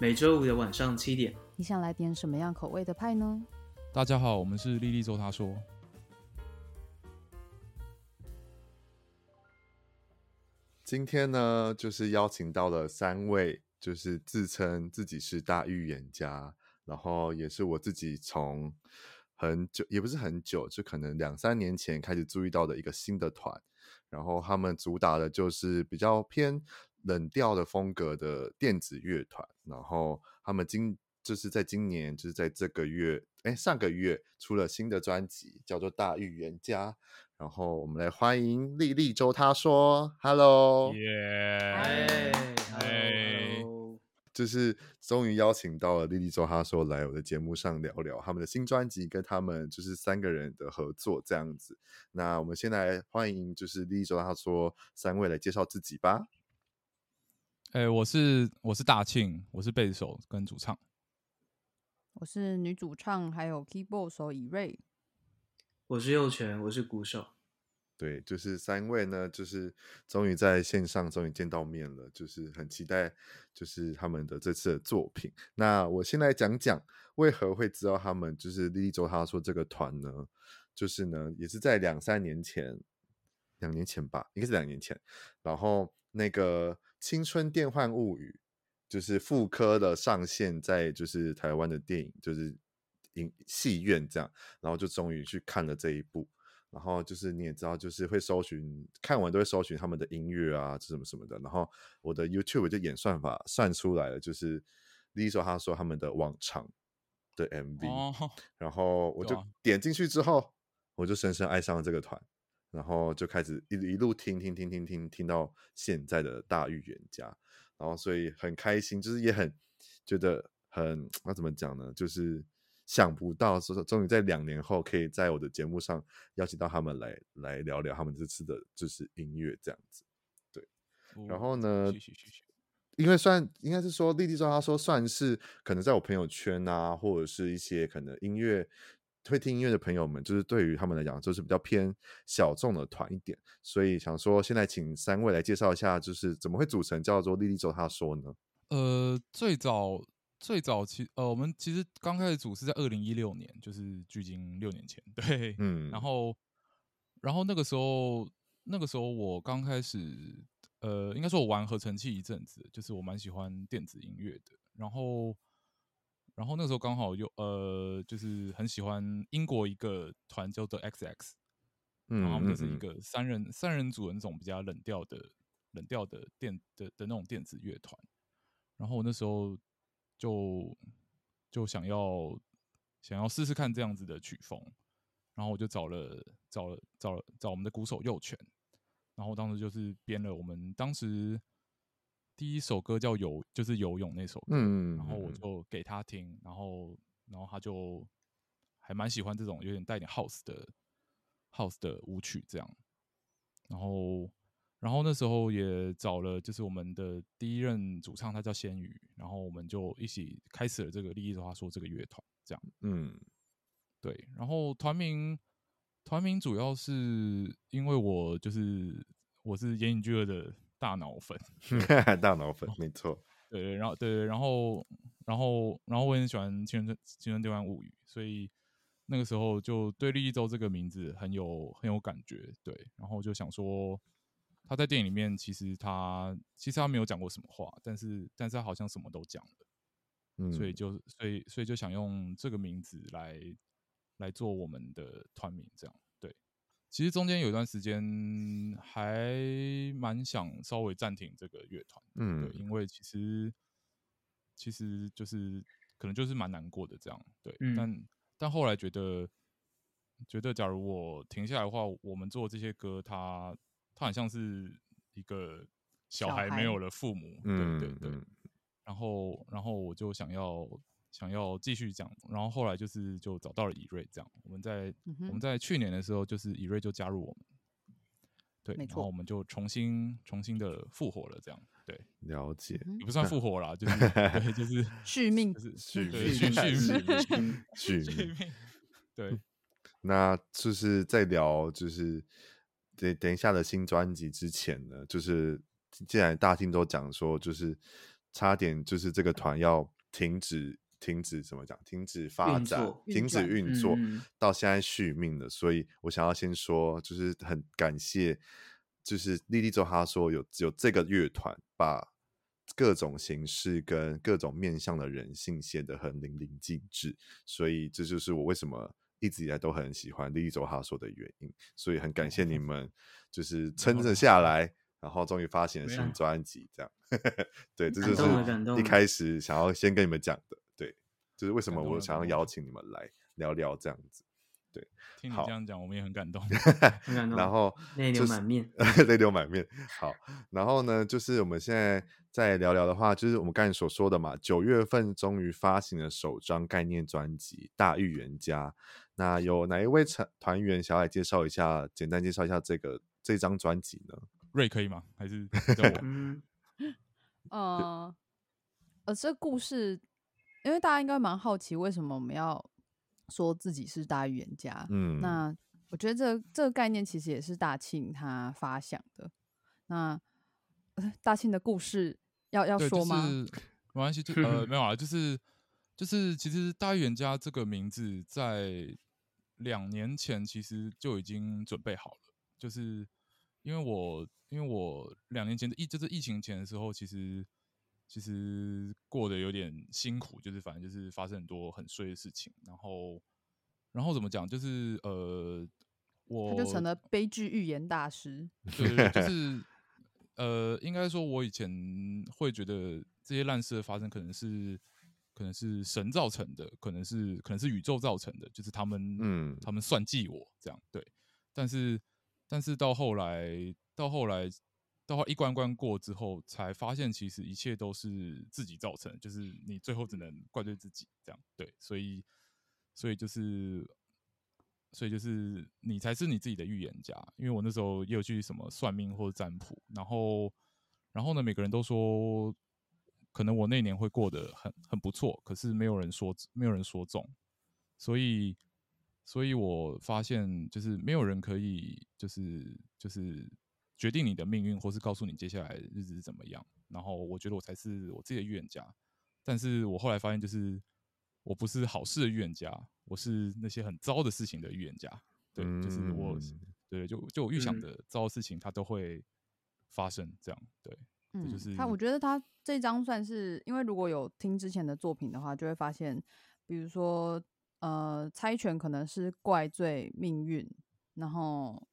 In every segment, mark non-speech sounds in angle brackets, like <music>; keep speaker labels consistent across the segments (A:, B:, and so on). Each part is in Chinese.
A: 每周五的晚上七点，
B: 你想来点什么样口味的派呢？
C: 大家好，我们是莉莉周他说。
D: 今天呢，就是邀请到了三位，就是自称自己是大预言家，然后也是我自己从很久，也不是很久，就可能两三年前开始注意到的一个新的团。然后他们主打的就是比较偏冷调的风格的电子乐团。然后他们今就是在今年，就是在这个月，哎，上个月出了新的专辑，叫做《大预言家》。然后我们来欢迎莉莉周他说，Hello，
C: 耶，嗨，<laughs>
D: 就是终于邀请到了莉莉周他说来我的节目上聊聊他们的新专辑，跟他们就是三个人的合作这样子。那我们先来欢迎就是莉莉周他说三位来介绍自己吧。
C: 哎，我是我是大庆，我是贝斯手跟主唱。
B: 我是女主唱，还有 keyboard 手以瑞。
A: 我是右拳，我是鼓手。
D: 对，就是三位呢，就是终于在线上终于见到面了，就是很期待，就是他们的这次的作品。那我先来讲讲为何会知道他们，就是莉莉周他说这个团呢，就是呢也是在两三年前，两年前吧，应该是两年前，然后那个《青春电幻物语》就是复刻的上线在就是台湾的电影，就是。影戏院这样，然后就终于去看了这一部，然后就是你也知道，就是会搜寻，看完都会搜寻他们的音乐啊，什么什么的，然后我的 YouTube 就演算法算出来了，就是 Lisa，他说他们的往常的 MV，哦，然后我就点进去之后，我就深深爱上了这个团，然后就开始一一路听听听听听听到现在的大预言家，然后所以很开心，就是也很觉得很 <tsk> 那怎么讲呢，就是。想不到说，终于在两年后，可以在我的节目上邀请到他们来来聊聊他们这次的就是音乐这样子。对，然后呢，因为算应该是说，丽丽说她说算是可能在我朋友圈啊，或者是一些可能音乐会听音乐的朋友们，就是对于他们来讲，就是比较偏小众的团一点，所以想说，现在请三位来介绍一下，就是怎么会组成叫做莉莉周他说呢？
C: 呃，最早。最早其呃，我们其实刚开始组是在二零一六年，就是距今六年前，<laughs> 对，嗯，然后，然后那个时候，那个时候我刚开始，呃，应该说我玩合成器一阵子，就是我蛮喜欢电子音乐的，然后，然后那时候刚好有呃，就是很喜欢英国一个团叫做 XX，嗯，然后他们就是一个三人三人组的那种比较冷调的冷调的电的的那种电子乐团，然后我那时候。就就想要想要试试看这样子的曲风，然后我就找了找了找了找我们的鼓手佑全，然后当时就是编了我们当时第一首歌叫游，就是游泳那首歌，嗯，然后我就给他听，然后然后他就还蛮喜欢这种有点带点 house 的 house 的舞曲这样，然后。然后那时候也找了，就是我们的第一任主唱，他叫仙宇，然后我们就一起开始了这个利益的话说这个乐团，这样，嗯，对。然后团名，团名主要是因为我就是我是言影剧二的大脑粉，<laughs>
D: 大脑粉，没错，
C: 对对，然后对对，然后然后然后我很喜欢《青春青春电幻物语》，所以那个时候就对立一周这个名字很有很有感觉，对，然后就想说。他在电影里面，其实他其实他没有讲过什么话，但是但是他好像什么都讲了，嗯，所以就所以所以就想用这个名字来来做我们的团名，这样。对。其实中间有一段时间还蛮想稍微暂停这个乐团，嗯，对，因为其实其实就是可能就是蛮难过的这样，对，嗯，但但后来觉得觉得假如我停下来的话，我们做这些歌，它。它很像是一个小孩没有了父母，对对对。然后，然后我就想要想要继续讲，然后后来就是就找到了以瑞，这样我们在、嗯、我们在去年的时候，就是以瑞就加入我们，对，然后我们就重新重新的复活了，这样对，
D: 了解
C: 也不算复活啦，就是 <laughs> 对，就是 <laughs>
B: 续命，
C: 就是
D: 续 <laughs>
C: 命，续续
D: 命，续
C: 命，对。
D: 那就是在聊，就是。等等一下的新专辑之前呢，就是既然大厅都讲说，就是差点就是这个团要停止。停止怎么讲？停止发展，停止运作，嗯、到现在续命的。所以我想要先说，就是很感谢，就是莉莉周他说有有这个乐团，把各种形式跟各种面向的人性写得很淋漓尽致。所以这就是我为什么一直以来都很喜欢莉莉周他说的原因。所以很感谢你们，就是撑着下来，然后终于发行了新专辑。这样，<laughs> 对，这就是一开始想要先跟你们讲的。就是为什么我想要邀请你们来聊聊这样子，对，
C: 听你这样讲，我们也很感动，<laughs>
D: 然后
A: 泪流满面，<laughs>
D: 泪流满面。好，然后呢，就是我们现在再聊聊的话，就是我们刚才所说的嘛，九月份终于发行了首张概念专辑《大预言家》。那有哪一位成团员想要来介绍一下，简单介绍一下这个这张专辑呢？
C: 瑞可以吗？还是 <laughs>
B: 嗯，呃，呃，这故事。因为大家应该蛮好奇，为什么我们要说自己是大预言家？嗯，那我觉得这个、这个概念其实也是大庆他发想的。那大庆的故事要要说吗？
C: 就是、没关系，就呃 <laughs> 没有啊，就是就是其实大预言家这个名字在两年前其实就已经准备好了，就是因为我因为我两年前的疫就是疫情前的时候，其实。其实过得有点辛苦，就是反正就是发生很多很衰的事情，然后，然后怎么讲？就是呃，我
B: 他就成了悲剧预言大师。
C: 对，对，对，就 <laughs> 是呃，应该说，我以前会觉得这些烂事的发生，可能是可能是神造成的，可能是可能是宇宙造成的，就是他们嗯，他们算计我这样对。但是但是到后来，到后来。到一关关过之后，才发现其实一切都是自己造成，就是你最后只能怪罪自己，这样对，所以，所以就是，所以就是你才是你自己的预言家。因为我那时候也有去什么算命或者占卜，然后，然后呢，每个人都说可能我那年会过得很很不错，可是没有人说没有人说中，所以，所以我发现就是没有人可以就是就是。决定你的命运，或是告诉你接下来日子是怎么样。然后我觉得我才是我自己的预言家，但是我后来发现，就是我不是好事的预言家，我是那些很糟的事情的预言家。对，就是我，对，就就我预想的糟的事情，它都会发生。这样，对，嗯，就是
B: 他。我觉得他这张算是，因为如果有听之前的作品的话，就会发现，比如说，呃，猜拳可能是怪罪命运，然后。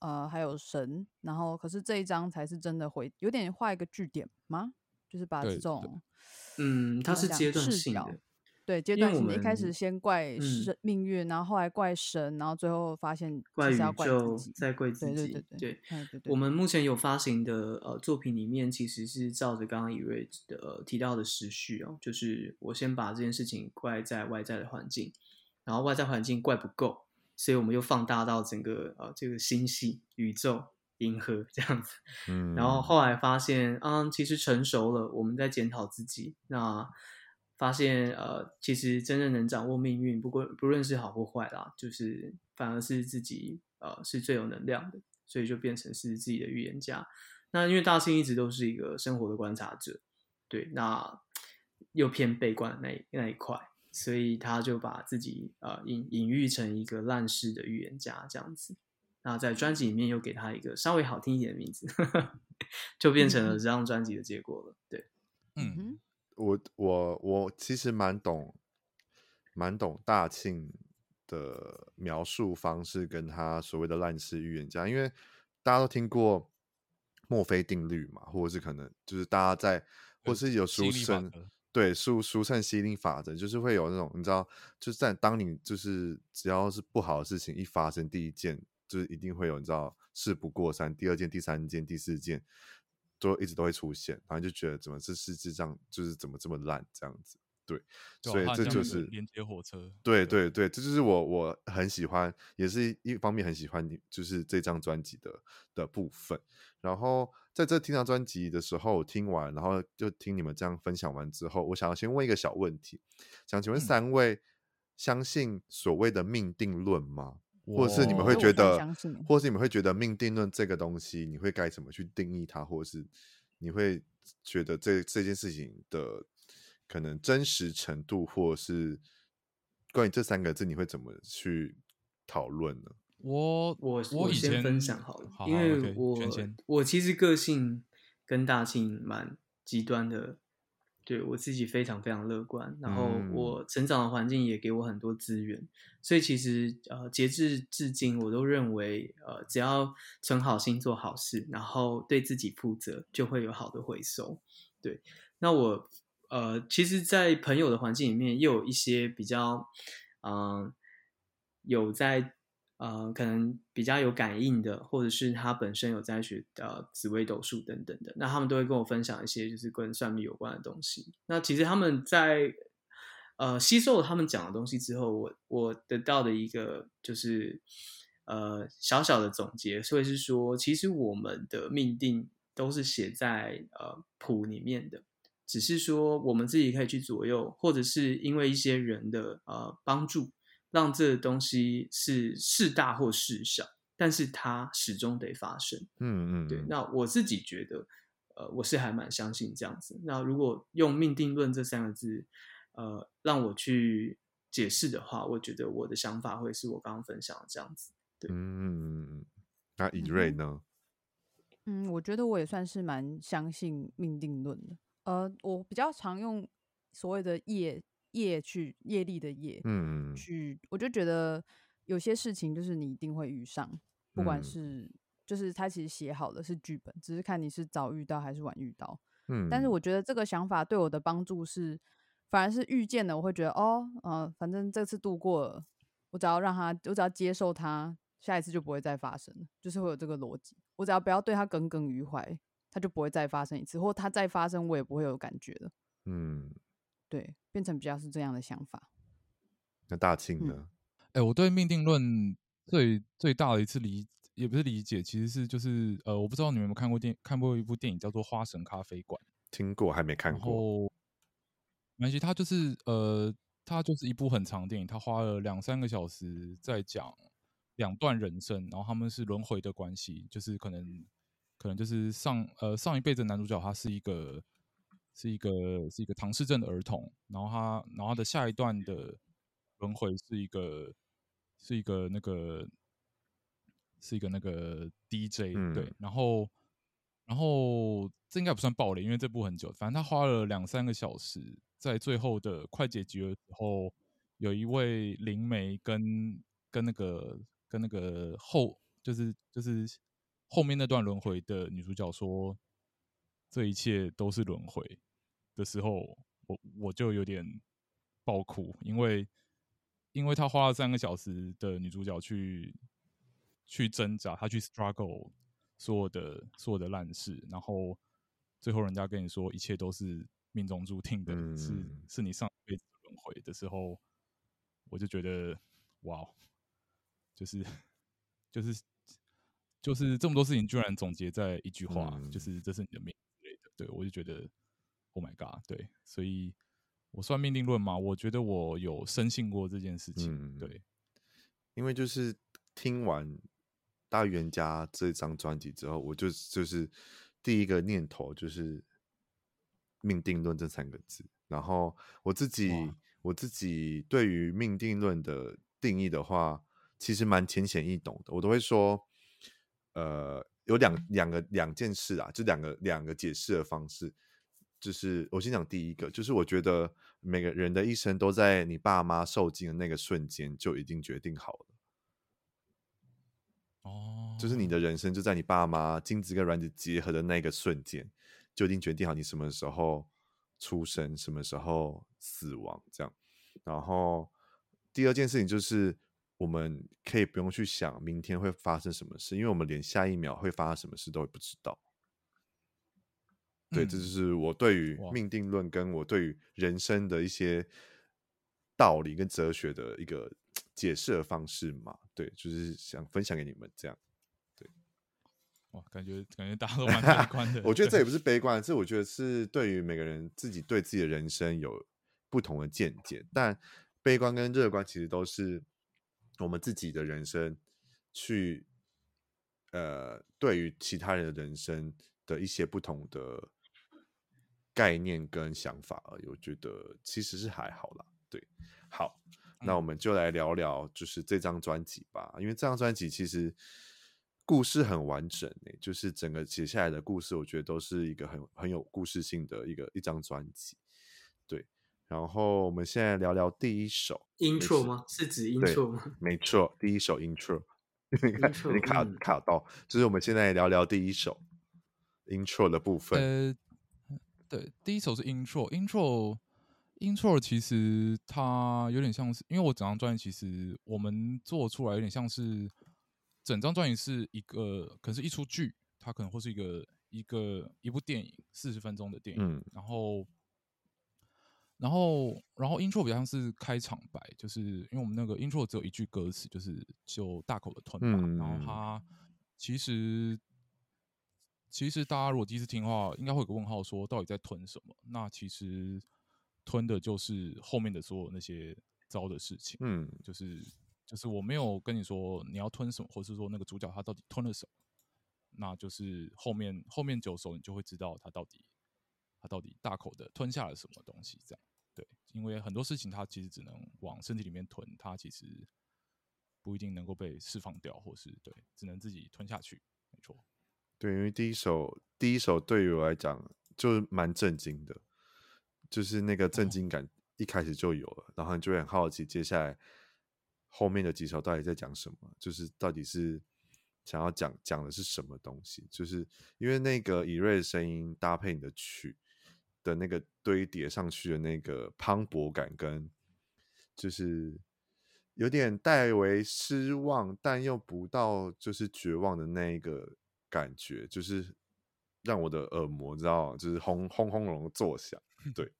B: 呃，还有神，然后可是这一章才是真的回有点画一个句点吗？就是把这种，
A: 嗯，它是阶段性的，
B: 对，阶段性的。一开始先怪神命运，嗯，然后后来怪神，然后最后发现
A: 怪宇宙，再怪自己。
B: 对对对对，对，对，对，对。
A: 我们目前有发行的呃作品里面，其实是照着刚刚以瑞的、呃、提到的时序哦，就是我先把这件事情怪在外在的环境，然后外在环境怪不够。所以我们又放大到整个呃这个星系、宇宙、银河这样子，<laughs> 嗯，然后后来发现，嗯，其实成熟了，我们在检讨自己，那发现呃，其实真正能掌握命运，不过不论是好或坏啦，就是反而是自己呃是最有能量的，所以就变成是自己的预言家。那因为大庆一直都是一个生活的观察者，对，那又偏悲观的那一那一块。所以他就把自己呃隐隐喻成一个烂事的预言家这样子，那在专辑里面又给他一个稍微好听一点的名字，呵 <laughs> 呵就变成了这张专辑的结果了。对，
C: 嗯，
D: 我我我其实蛮懂，蛮懂大庆的描述方式跟他所谓的烂事预言家，因为大家都听过墨菲定律嘛，或者是可能就是大家在，或是有书生。对，俗俗称吸引力法则，就是会有那种你知道，就是在当你就是只要是不好的事情一发生，第一件就是一定会有你知道事不过三，第二件、第三件、第四件都一直都会出现，然后就觉得怎么这世界上就是怎么这么烂这样子。对，所以这就是
C: 连接火车。
D: 对对对，这就是我我很喜欢，也是一方面很喜欢你，就是这张专辑的的部分。然后在这听这张专辑的时候，听完，然后就听你们这样分享完之后，我想要先问一个小问题，想请问三位相信所谓的命定论吗？嗯、或者是你们会觉得，或者是你们会觉得命定论这个东西，你会该怎么去定义它，或者是你会觉得这这件事情的可能真实程度，或是关于这三个字，你会怎么去讨论呢？
C: 我
A: 我
C: 我
A: 先分享好了，
C: 好好
A: 因为我
C: okay,
A: 我其实个性跟大庆蛮极端的。对我自己非常非常乐观，然后我成长的环境也给我很多资源，嗯、所以其实呃，截至至今，我都认为呃，只要存好心做好事，然后对自己负责，就会有好的回收。对，那我呃，其实，在朋友的环境里面，又有一些比较嗯、呃，有在。呃，可能比较有感应的，或者是他本身有在学呃紫微斗数等等的，那他们都会跟我分享一些就是跟算命有关的东西。那其实他们在呃吸收了他们讲的东西之后，我我得到的一个就是呃小小的总结，所以是说，其实我们的命定都是写在呃谱里面的，只是说我们自己可以去左右，或者是因为一些人的呃帮助。让这个东西是是大或是小，但是它始终得发生。
D: 嗯嗯，
A: 对。那我自己觉得，呃，我是还蛮相信这样子。那如果用命定论这三个字，呃，让我去解释的话，我觉得我的想法会是我刚刚分享的这样子。对，
D: 嗯，那以瑞呢？
B: 嗯，我觉得我也算是蛮相信命定论的。呃，我比较常用所谓的业。业去业力的业，
D: 嗯，
B: 去我就觉得有些事情就是你一定会遇上，不管是、嗯、就是他其实写好的是剧本，只是看你是早遇到还是晚遇到，
D: 嗯。
B: 但是我觉得这个想法对我的帮助是，反而是遇见了，我会觉得哦，嗯、呃，反正这次度过了，我只要让他，我只要接受他，下一次就不会再发生了，就是会有这个逻辑。我只要不要对他耿耿于怀，他就不会再发生一次，或他再发生，我也不会有感觉了。
D: 嗯。
B: 对，变成比较是这样的想法。
D: 那大庆呢？
C: 哎、嗯欸，我对命定论最最大的一次理，也不是理解，其实是就是呃，我不知道你们有没有看过电看过一部电影叫做《花神咖啡馆》，
D: 听过还没看过。
C: 没关系，它就是呃，它就是一部很长电影，它花了两三个小时在讲两段人生，然后他们是轮回的关系，就是可能可能就是上呃上一辈子男主角他是一个。是一个是一个唐氏症的儿童，然后他然后他的下一段的轮回是一个是一个那个是一个那个 DJ、嗯、对，然后然后这应该不算暴雷，因为这部很久，反正他花了两三个小时，在最后的快结局的时候，有一位灵媒跟跟那个跟那个后就是就是后面那段轮回的女主角说，这一切都是轮回。的时候，我我就有点爆哭，因为因为他花了三个小时的女主角去去挣扎，她去 struggle 所有的所有的烂事，然后最后人家跟你说一切都是命中注定的，嗯、是是你上辈子轮回的时候，我就觉得哇，就是就是就是这么多事情居然总结在一句话，嗯、就是这是你的命之类的，对，我就觉得。Oh my god！对，所以我算命定论吗，我觉得我有深信过这件事情。嗯、对，
D: 因为就是听完《大预言家》这张专辑之后，我就就是第一个念头就是命定论这三个字。然后我自己我自己对于命定论的定义的话，其实蛮浅显易懂的。我都会说，呃，有两两个两件事啊，就两个两个解释的方式。就是我先讲第一个，就是我觉得每个人的一生都在你爸妈受精的那个瞬间就已经决定好了。
C: 哦，
D: 就是你的人生就在你爸妈精子跟卵子结合的那个瞬间就已经决定好你什么时候出生，什么时候死亡这样。然后第二件事情就是我们可以不用去想明天会发生什么事，因为我们连下一秒会发生什么事都会不知道。对，这就是我对于命定论跟我对于人生的一些道理跟哲学的一个解释的方式嘛。对，就是想分享给你们这样。对，<laughs>
C: 哇，感觉感觉大家都蛮悲观的。
D: 我觉得这也不是悲观，这我觉得是对于每个人自己对自己的人生有不同的见解。但悲观跟乐观其实都是我们自己的人生去呃，对于其他人的人生的一些不同的。概念跟想法而已，我觉得其实是还好啦。对，好，那我们就来聊聊就是这张专辑吧，因为这张专辑其实故事很完整诶，就是整个写下来的故事，我觉得都是一个很很有故事性的一个一张专辑。对，然后我们现在聊聊第一首
A: intro 吗？是指 intro 吗？
D: 没错，第一首 intro。<laughs> 你看，你卡卡到，就是我们现在聊聊第一首 intro 的部分。
C: 呃对，第一首是 intro，intro，intro intro 其实它有点像是，因为我整张专辑其实我们做出来有点像是整张专辑是一个，可能是一出剧，它可能会是一个一个一部电影，四十分钟的电影，嗯、然后，然后，然后 intro 比较像是开场白，就是因为我们那个 intro 只有一句歌词，就是就大口的吞嘛，嗯、然后它其实。其实大家如果第一次听的话，应该会有个问号，说到底在吞什么？那其实吞的就是后面的所有那些糟的事情。嗯，就是就是我没有跟你说你要吞什么，或是说那个主角他到底吞了什么，那就是后面后面九首你就会知道他到底他到底大口的吞下了什么东西。这样对，因为很多事情它其实只能往身体里面吞，它其实不一定能够被释放掉，或是对，只能自己吞下去。没错。
D: 对，因为第一首第一首对于我来讲就是蛮震惊的，就是那个震惊感一开始就有了，哦、然后你就会很好奇接下来后面的几首到底在讲什么，就是到底是想要讲讲的是什么东西，就是因为那个以瑞的声音搭配你的曲的那个堆叠上去的那个磅礴感，跟就是有点带为失望，但又不到就是绝望的那一个。感觉就是让我的耳膜，知道就是轰轰轰隆作响，对，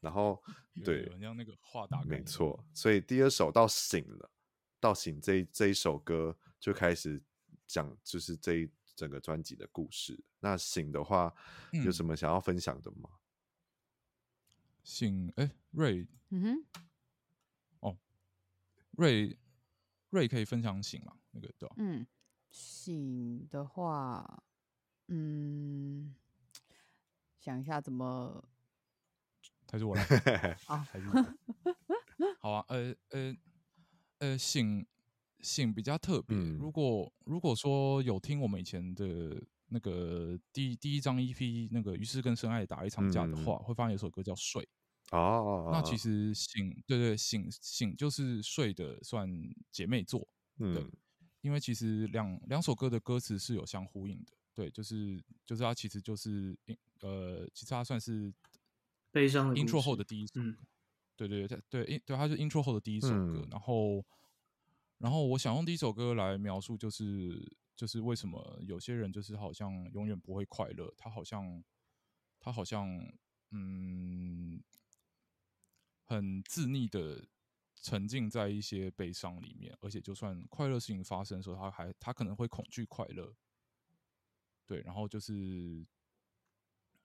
D: 然后 <laughs> 对，
C: 像那个话打，
D: 没错。所以第二首到醒了，到醒这一这一首歌就开始讲，就是这一整个专辑的故事。那醒的话，有什么想要分享的吗？嗯、
C: 醒，哎，瑞，
B: 嗯哼，
C: 哦，瑞，瑞可以分享醒吗？那个对吧？
B: 嗯。醒的话，嗯，想一下怎么，
C: 还是我来 <laughs> 啊？还是好啊？呃呃呃，醒醒比较特别。嗯、如果如果说有听我们以前的那个第第一张 EP 那个于是跟深爱打一场架的话，嗯、会发现有首歌叫睡
D: 哦，哦，哦，
C: 那其实醒对，对对，醒醒就是睡的算姐妹作，嗯。对因为其实两两首歌的歌词是有相呼应的，对，就是就是它其实就是呃，其实它算是
A: 悲伤的
C: intro 后的第一首，嗯、对对对对对，对，它是 intro 后的第一首歌，嗯、然后然后我想用第一首歌来描述，就是就是为什么有些人就是好像永远不会快乐，他好像他好像嗯很自溺的。沉浸在一些悲伤里面，而且就算快乐事情发生的时候，他还他可能会恐惧快乐。对，然后就是，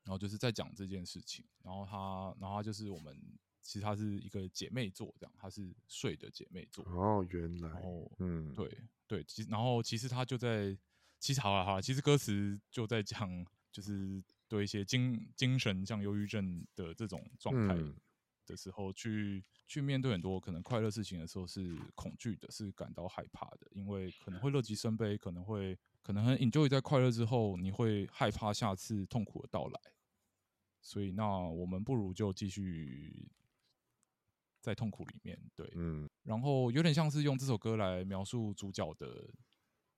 C: 然后就是在讲这件事情，然后他，然后他就是我们其实他是一个姐妹座，这样，他是睡的姐妹座。
D: 哦，原来，
C: 然后嗯，对对，其实然后其实他就在，其实好了好了，其实歌词就在讲，就是对一些精精神像忧郁症的这种状态。嗯的时候去去面对很多可能快乐事情的时候是恐惧的，是感到害怕的，因为可能会乐极生悲，可能会可能很 enjoy 在快乐之后，你会害怕下次痛苦的到来。所以，那我们不如就继续在痛苦里面，对，嗯。然后有点像是用这首歌来描述主角的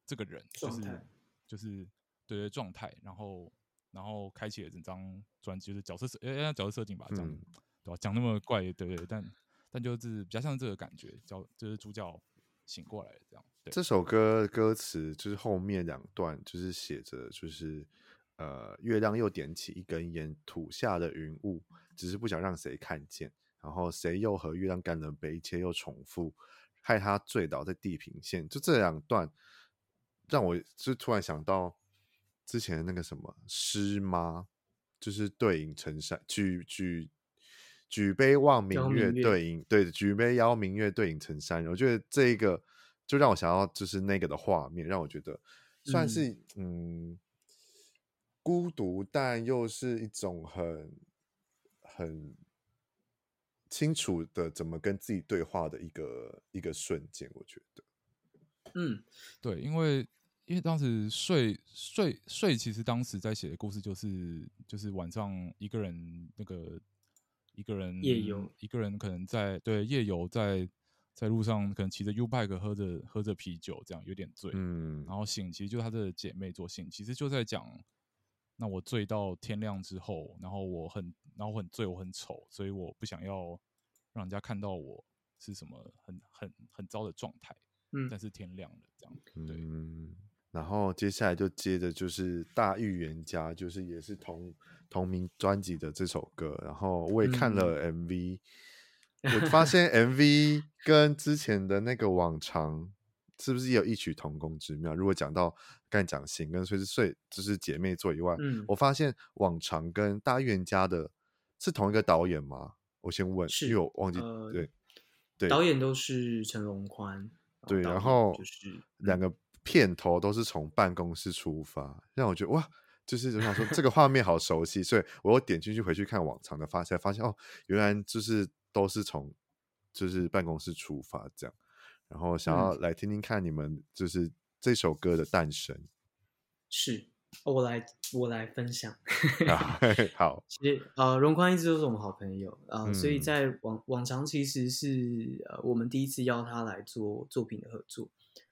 C: 这个人，就是态就是对对状态，然后然后开启了整张专辑，就是角色设，哎，角色设定吧，这样。嗯对吧？讲那么怪，对对，但但就是比较像这个感觉，叫就是主角醒过来这样。对，
D: 这首歌歌词就是后面两段，就是写着，就是呃，月亮又点起一根烟，吐下的云雾，只是不想让谁看见。然后谁又和月亮干了杯，一切又重复，害他醉倒在地平线。就这两段，让我就突然想到之前那个什么诗吗？就是对影成山，举举。举杯望明月，对影对，举杯邀明月，对影成山人。我觉得这一个就让我想到，就是那个的画面，让我觉得算是嗯，嗯孤独，但又是一种很很清楚的怎么跟自己对话的一个一个瞬间，我觉得。
A: 嗯，
C: 对，因为因为当时睡睡睡，其实当时在写的故事就是就是晚上一个人那个一个人
A: 夜游，
C: 一个人可能在对夜游在在路上，可能骑着 U-Bike 喝着喝着啤酒，这样有点醉，嗯，然后醒，其实就是他的姐妹做醒，其实就在讲，那我醉到天亮之后，然后我很然后我很醉，我很丑，所以我不想要让人家看到我是什么很很很糟的状态。嗯，但是天亮了，这样对。
D: 嗯，然后接下来就接着就是大预言家，就是也是同同名专辑的这首歌。然后我也看了 MV，嗯、<laughs> 我发现 MV 跟之前的那个往常是不是也有异曲同工之妙？如果讲到刚才讲醒跟睡是睡，就是姐妹作以外，嗯，我发现往常跟大预言家的是同一个导演吗？我先问，
A: 是
D: 因为我忘记、
A: 呃、
D: 对对，
A: 导演都是陈龙宽。
D: 对，然后就是两个片头都是从办公室出发，让我觉得哇，就是我想说这个画面好熟悉，所以我又点进去回去看往常的发，才发现哦，原来就是都是从就是办公室出发这样，然后想要来听听看你们就是这首歌的诞生，
A: 是。我来，我来分享。<laughs>
D: 好，
A: 其实呃，荣宽一直都是我们好朋友啊、呃嗯，所以在往往常其实是呃，我们第一次邀他来做作品的合作。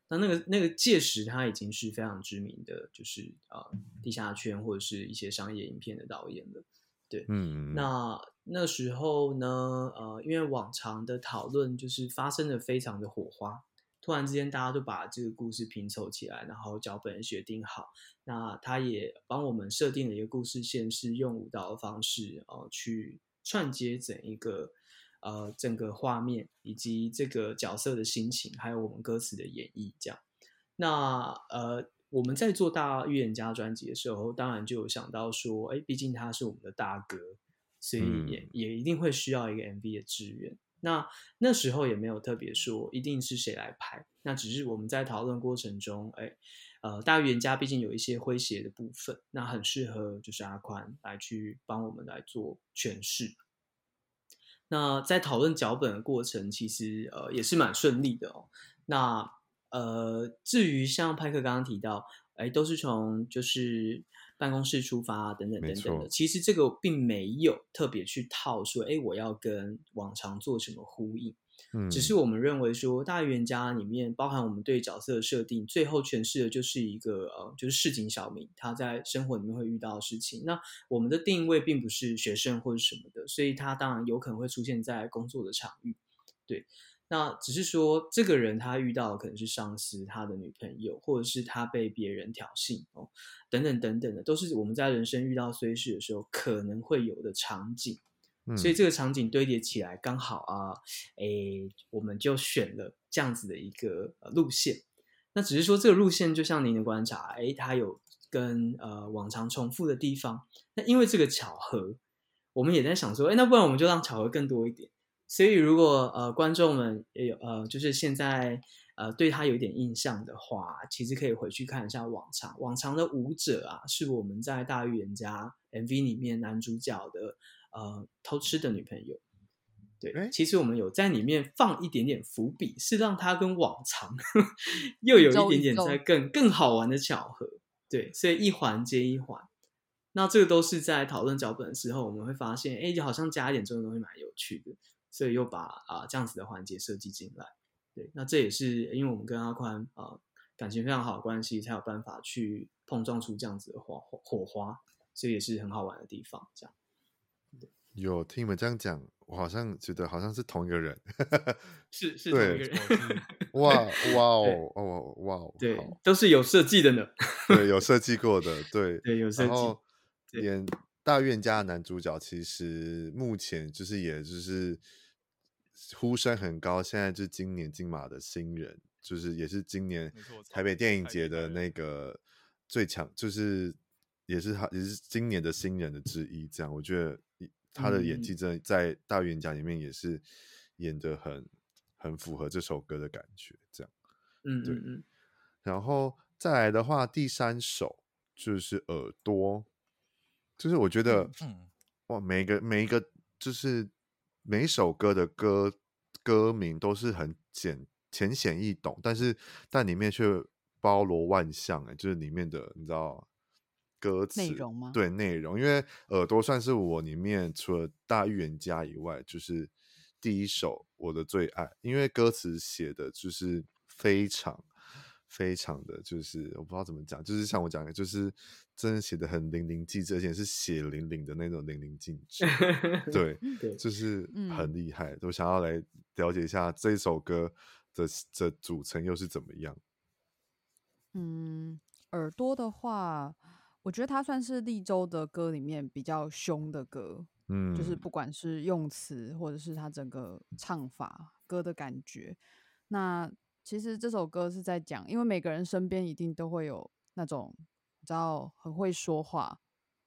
A: 那那个那个届时他已经是非常知名的，就是啊、呃，地下圈或者是一些商业影片的导演了。对，嗯，那那时候呢，呃，因为往常的讨论就是发生的非常的火花。突然之间，大家都把这个故事拼凑起来，然后脚本决定好。那他也帮我们设定了一个故事线，是用舞蹈的方式，呃，去串接整一个呃整个画面，以及这个角色的心情，还有我们歌词的演绎。这样，那呃我们在做大预言家专辑的时候，当然就有想到说，哎，毕竟他是我们的大哥，所以也、嗯、也一定会需要一个 MV 的支援。那那时候也没有特别说一定是谁来拍，那只是我们在讨论过程中，哎，呃，大预言家毕竟有一些诙谐的部分，那很适合就是阿宽来去帮我们来做诠释。那在讨论脚本的过程，其实呃也是蛮顺利的哦。那呃，至于像派克刚刚提到，哎，都是从就是。办公室出发啊，等等等等的，其实这个并没有特别去套说，哎，我要跟往常做什么呼应，嗯，只是我们认为说，大预言家里面包含我们对角色的设定，最后诠释的就是一个呃，就是市井小民他在生活里面会遇到的事情。那我们的定位并不是学生或者什么的，所以他当然有可能会出现在工作的场域，对。那只是说，这个人他遇到的可能是上司、他的女朋友，或者是他被别人挑衅哦，等等等等的，都是我们在人生遇到衰事的时候可能会有的场景。嗯。所以这个场景堆叠起来刚好啊，诶，我们就选了这样子的一个路线。那只是说，这个路线就像您的观察，诶，它有跟呃往常重复的地方。那因为这个巧合，我们也在想说，诶，那不然我们就让巧合更多一点。所以，如果呃观众们也有呃，就是现在呃对他有一点印象的话，其实可以回去看一下往常。往常的舞者啊，是我们在大预言家 MV 里面男主角的呃偷吃的女朋友。对，其实我们有在里面放一点点伏笔，是让他跟往常呵 <laughs> 呵又有一点点在更更好玩的巧合。对，所以一环接一环。那这个都是在讨论脚本的时候，我们会发现，哎，好像加一点这种东西蛮有趣的。所以又把啊、呃、这样子的环节设计进来，对，那这也是因为我们跟阿宽啊、呃、感情非常好的关系，才有办法去碰撞出这样子的火火花，所以也是很好玩的地方。这样，
D: 有听你们这样讲，我好像觉得好像是同一个人，<laughs>
A: 是是同一个人，
D: 哇 <laughs> 哇哦哦哇哦，
A: 对，都是有设计的呢，
D: 对，有设计过的，对
A: 对有设计，
D: 演。大院家的男主角其实目前就是，也就是呼声很高，现在就是今年金马的新人，就是也是今年台北电影节的那个最强，就是也是他也是今年的新人的之一。这样，我觉得他的演技真的在大预言家里面也是演的很很符合这首歌的感觉。这样，
A: 嗯对嗯。
D: 然后再来的话，第三首就是耳朵。就是我觉得，嗯，哇，每一个每一个就是每首歌的歌歌名都是很简浅显易懂，但是但里面却包罗万象，哎，就是里面的你知道歌词
B: 内容吗？
D: 对，内容，因为耳朵算是我里面除了大预言家以外，就是第一首我的最爱，因为歌词写的就是非常。非常的就是我不知道怎么讲，就是像我讲的，就是真的写的很淋漓尽致，而且是血淋淋的那种淋漓尽致，<laughs> 对，就是很厉害。我想要来了解一下这首歌的的组成又是怎么样。
B: 嗯，耳朵的话，我觉得它算是立州的歌里面比较凶的歌，嗯，就是不管是用词或者是他整个唱法、歌的感觉，那。其实这首歌是在讲，因为每个人身边一定都会有那种，你知道很会说话，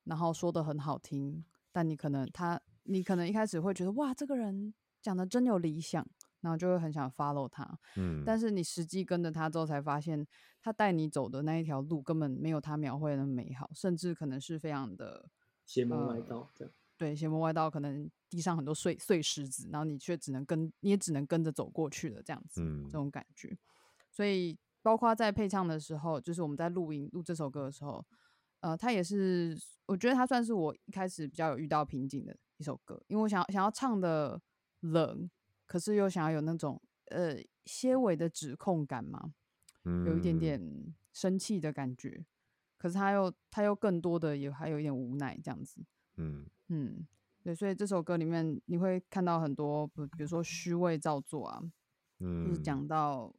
B: 然后说的很好听，但你可能他，你可能一开始会觉得哇，这个人讲的真有理想，然后就会很想 follow 他，嗯，但是你实际跟着他之后，才发现他带你走的那一条路根本没有他描绘的美好，甚至可能是非常的
A: 邪门歪道，这样。
B: 对，邪门歪道，可能地上很多碎碎石子，然后你却只能跟，你也只能跟着走过去的，这样子，嗯，这种感觉。所以，包括在配唱的时候，就是我们在录音录这首歌的时候，呃，它也是，我觉得它算是我一开始比较有遇到瓶颈的一首歌，因为我想想要唱的冷，可是又想要有那种呃些微的指控感嘛，嗯，有一点点生气的感觉，可是他又他又更多的也还有一点无奈这样子，嗯。嗯，对，所以这首歌里面你会看到很多，比如说虚伪造作啊，嗯，就是讲到，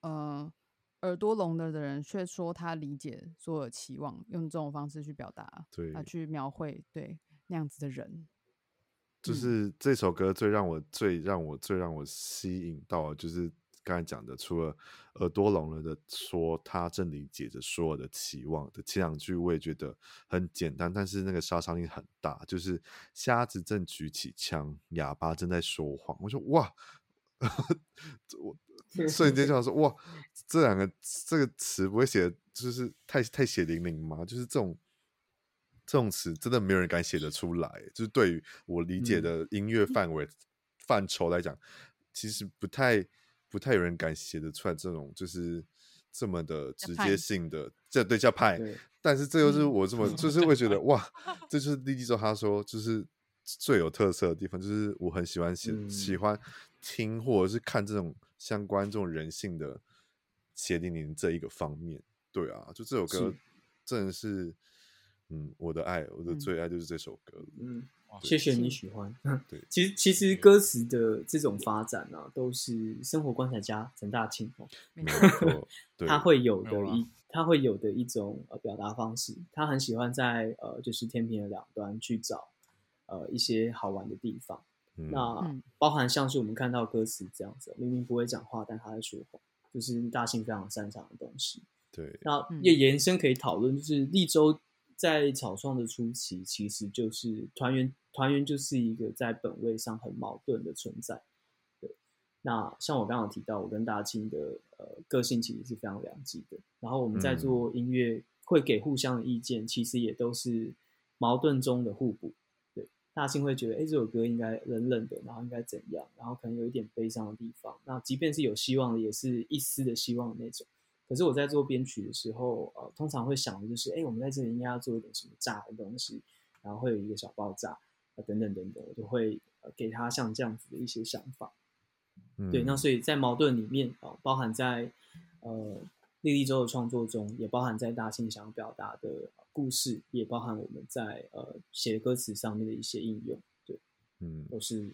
B: 呃，耳朵聋了的人却说他理解所有期望，用这种方式去表达，对，啊，去描绘，对，那样子的人，
D: 就是这首歌最让我最让我最让我吸引到，就是。刚才讲的，除了耳朵聋了的说他正理解着所有的期望的前两句，我也觉得很简单，但是那个杀伤力很大。就是瞎子正举起枪，哑巴正在说谎。我说哇，<laughs> 我瞬间就想说哇，这两个这个词不会写的就是太太血淋淋吗？就是这种这种词真的没有人敢写得出来。就是对于我理解的音乐范围、嗯、范畴来讲，其实不太。不太有人敢写得出来这种就是这么的直接性的，这对叫派。但是这又是我这么，嗯、<laughs> 就是会觉得哇，<laughs> 这就是立基他说就是最有特色的地方，就是我很喜欢写、嗯、喜欢听或者是看这种相关这种人性的血淋淋这一个方面。对啊，就这首歌真的是，是嗯，我的爱，我的最爱就是这首歌。嗯。嗯
A: 谢谢你喜欢。对，其实其实歌词的这种发展啊，都是生活观察家陈大庆哦，没错，<laughs> 他会有的一他会有的一种呃表达方式。他很喜欢在呃就是天平的两端去找呃一些好玩的地方。嗯、那包含像是我们看到歌词这样子，明明不会讲话，但他在说话，就是大庆非常擅长的东西。
D: 对，
A: 那也延伸可以讨论，就是立州。在草创的初期，其实就是团员，团员就是一个在本位上很矛盾的存在。对，那像我刚刚提到，我跟大清的呃个性其实是非常两极的。然后我们在做音乐，会给互相的意见，嗯、其实也都是矛盾中的互补。对，大清会觉得，哎，这首歌应该冷冷的，然后应该怎样，然后可能有一点悲伤的地方。那即便是有希望的，也是一丝的希望的那种。可是我在做编曲的时候，呃，通常会想的就是，哎，我们在这里应该要做一点什么炸的东西，然后会有一个小爆炸，等等等等，我就会呃给他像这样子的一些想法。嗯、对，那所以在矛盾里面啊、呃，包含在呃莉莉周的创作中，也包含在大庆想要表达的故事，也包含我们在呃写歌词上面的一些应用。对，嗯，都是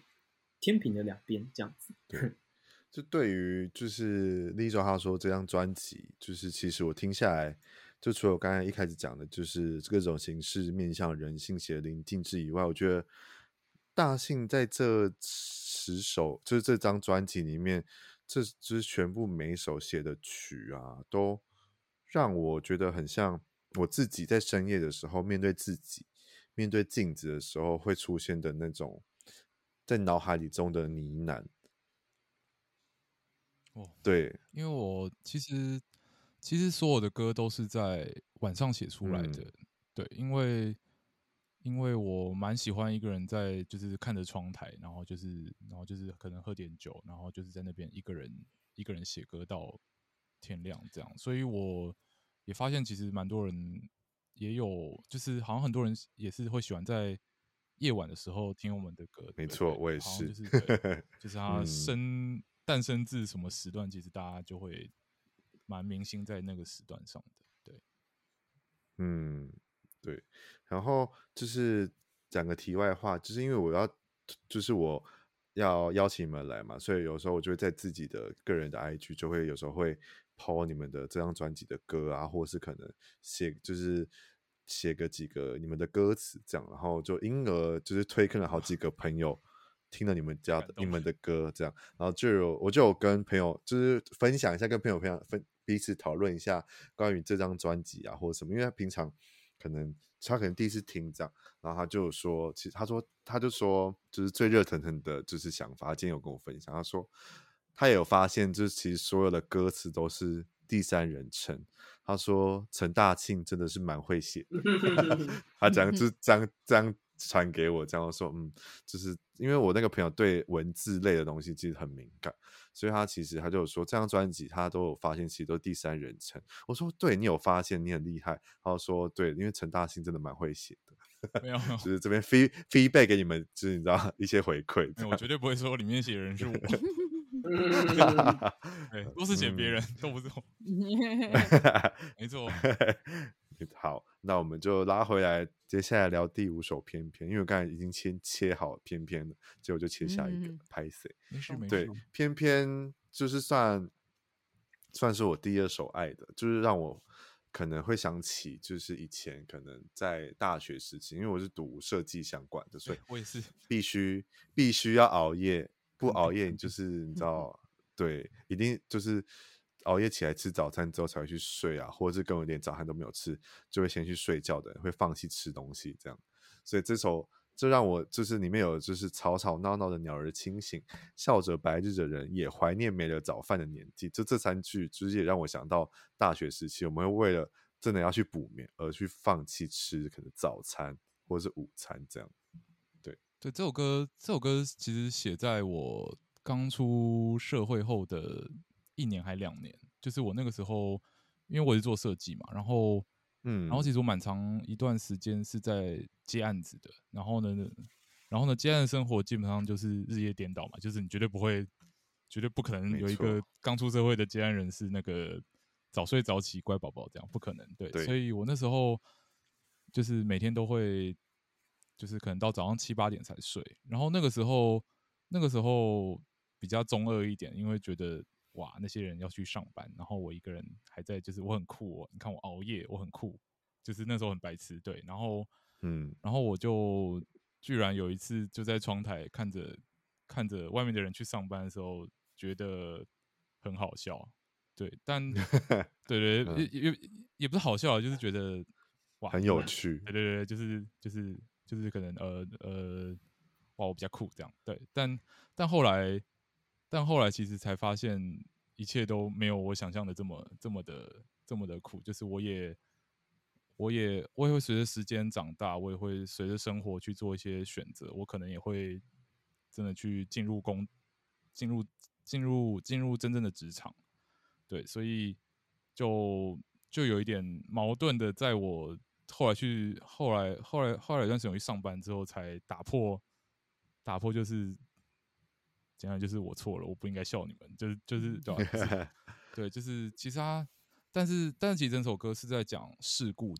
A: 天平的两边这样子。
D: 对。就对于就是力州他说这张专辑，就是其实我听下来，就除了我刚才一开始讲的，就是各种形式面向人性血淋尽致以外，我觉得大信在这十首就是这张专辑里面，这就是全部每一首写的曲啊，都让我觉得很像我自己在深夜的时候面对自己，面对镜子的时候会出现的那种在脑海里中的呢喃。
C: 哦，
D: 对，
C: 因为我其实其实所有的歌都是在晚上写出来的，嗯、对，因为因为我蛮喜欢一个人在就是看着窗台，然后就是然后就是可能喝点酒，然后就是在那边一个人一个人写歌到天亮这样，所以我也发现其实蛮多人也有，就是好像很多人也是会喜欢在夜晚的时候听我们的歌。
D: 没错，我也是，<laughs>
C: 就是就是他生诞、生自什么时段，其实大家就会蛮明星在那个时段上的。对，
D: 嗯，对。然后就是讲个题外话，就是因为我要，就是我要邀请你们来嘛，所以有时候我就会在自己的个人的 IG 就会有时候会。抛你们的这张专辑的歌啊，或是可能写就是写个几个你们的歌词这样，然后就因而就是推坑了好几个朋友听了你们家的你们的歌这样，然后就有我就有跟朋友就是分享一下，跟朋友分享分彼此讨论一下关于这张专辑啊或者什么，因为他平常可能他可能第一次听这样，然后他就说，其实他说他就说就是最热腾腾的就是想法，他今天有跟我分享，他说。他也有发现，就是其实所有的歌词都是第三人称。他说陈大庆真的是蛮会写的，<laughs> 他讲就是这样这样传给我，这样说，嗯，就是因为我那个朋友对文字类的东西其实很敏感，所以他其实他就有说这张专辑他都有发现，其实都是第三人称。我说对，你有发现，你很厉害。他说对，因为陈大兴真的蛮会写的，没有，<laughs> 就是这边 feed feedback 给你们，就是你知道一些回馈。
C: 我绝对不会说里面写的人是我。<laughs> 对，都是写别人，嗯、都不是我。<laughs> 没错。
D: 好，那我们就拉回来，接下来聊第五首偏偏，因为我刚才已经切切好偏偏了，结果就切下一个拍谢。
C: 没事没事。
D: 对，偏偏就是算算是我第二首爱的，就是让我可能会想起，就是以前可能在大学时期，因为我是读设计相关的，所以 <laughs>
C: 我也是
D: 必须必须要熬夜。不 <laughs> 熬夜你，就是你知道，<laughs> 对，一定就是熬夜起来吃早餐之后才会去睡啊，或者是根本连早餐都没有吃，就会先去睡觉的，会放弃吃东西这样。所以这首这让我就是里面有就是吵吵闹闹的鸟儿清醒，笑着白日的人也怀念没了早饭的年纪。就这三句，其实也让我想到大学时期，我们会为了真的要去补眠而去放弃吃可能早餐或者是午餐这样。
C: 对对，这首歌，这首歌其实写在我刚出社会后的一年还两年，就是我那个时候，因为我是做设计嘛，然后，嗯，然后其实我蛮长一段时间是在接案子的，然后呢，然后呢，接案的生活基本上就是日夜颠倒嘛，就是你绝对不会，绝对不可能有一个刚出社会的接案人是那个早睡早起乖宝宝这样，不可能，对，对，所以我那时候就是每天都会。就是可能到早上七八点才睡，然后那个时候，那个时候比较中二一点，因为觉得哇，那些人要去上班，然后我一个人还在，就是我很酷哦，你看我熬夜，我很酷，就是那时候很白痴，对，然后嗯，然后我就居然有一次就在窗台看着看着外面的人去上班的时候，觉得很好笑，对，但 <laughs> 对对，也也也不是好笑，就是觉得哇，
D: 很有趣，
C: 对对对，就是就是。就是可能呃呃，哇，我比较酷这样，对，但但后来，但后来其实才发现，一切都没有我想象的这么这么的这么的苦。就是我也，我也我也会随着时间长大，我也会随着生活去做一些选择。我可能也会真的去进入工，进入进入进入真正的职场，对，所以就就有一点矛盾的，在我。后来去，后来后来后来一段时间我去上班之后，才打破，打破就是，讲讲就是我错了，我不应该笑你们，就是就是对吧？<laughs> 对，就是其实他，但是但是其实整首歌是在讲事故，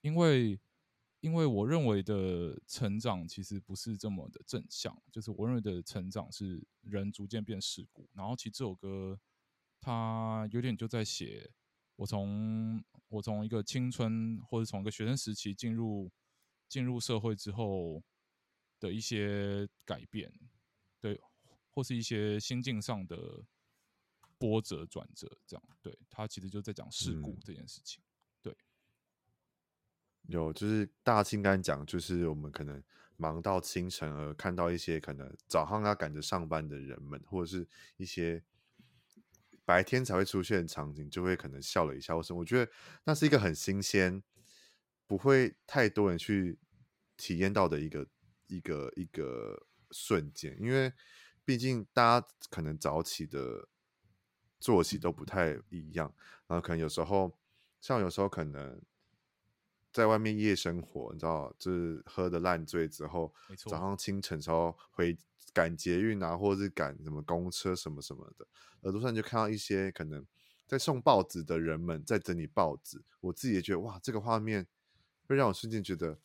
C: 因为因为我认为的成长其实不是这么的正向，就是我认为的成长是人逐渐变世故，然后其实这首歌它有点就在写。我从我从一个青春，或者从一个学生时期进入进入社会之后的一些改变，对，或是一些心境上的波折转折，这样，对，他其实就在讲事故这件事情，嗯、对。
D: 有，就是大庆刚讲，就是我们可能忙到清晨，而看到一些可能早上要赶着上班的人们，或者是一些。白天才会出现的场景，就会可能笑了一下，或是我觉得那是一个很新鲜，不会太多人去体验到的一个一个一个瞬间，因为毕竟大家可能早起的作息都不太一样，然后可能有时候像有时候可能在外面夜生活，你知道，就是喝的烂醉之后，早上清晨时候回赶捷运啊，或者是赶什么公车什么什么的，耳朵上就看到一些可能在送报纸的人们在整理报纸，我自己也觉得哇，这个画面会让我瞬间觉得。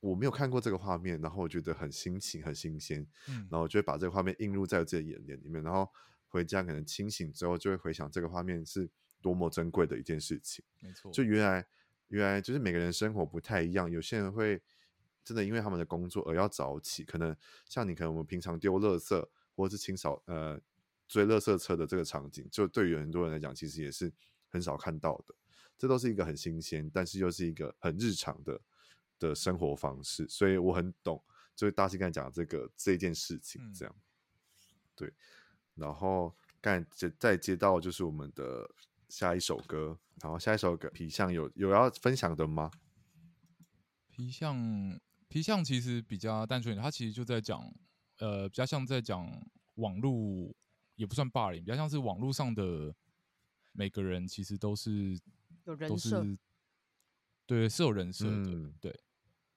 D: 我没有看过这个画面，然后我觉得很新奇、很新鲜，嗯，然后就会把这个画面映入在自己的眼帘里面，然后回家可能清醒之后就会回想这个画面是多么珍贵的一件事情。
C: 没错，
D: 就原来原来就是每个人生活不太一样，有些人会真的因为他们的工作而要早起，可能像你，可能我们平常丢垃圾或者是清扫呃追垃圾车的这个场景，就对于很多人来讲，其实也是很少看到的。这都是一个很新鲜，但是又是一个很日常的。的生活方式，所以我很懂，就是大西刚才讲这个这件事情，这样、嗯，对。然后刚才接再接到就是我们的下一首歌，然后下一首歌皮相有有要分享的吗？
C: 皮相皮相其实比较单纯，它其实就在讲，呃，比较像在讲网络，也不算霸凌，比较像是网络上的每个人其实都是
B: 有人设，
C: 对，是有人设的，嗯、对。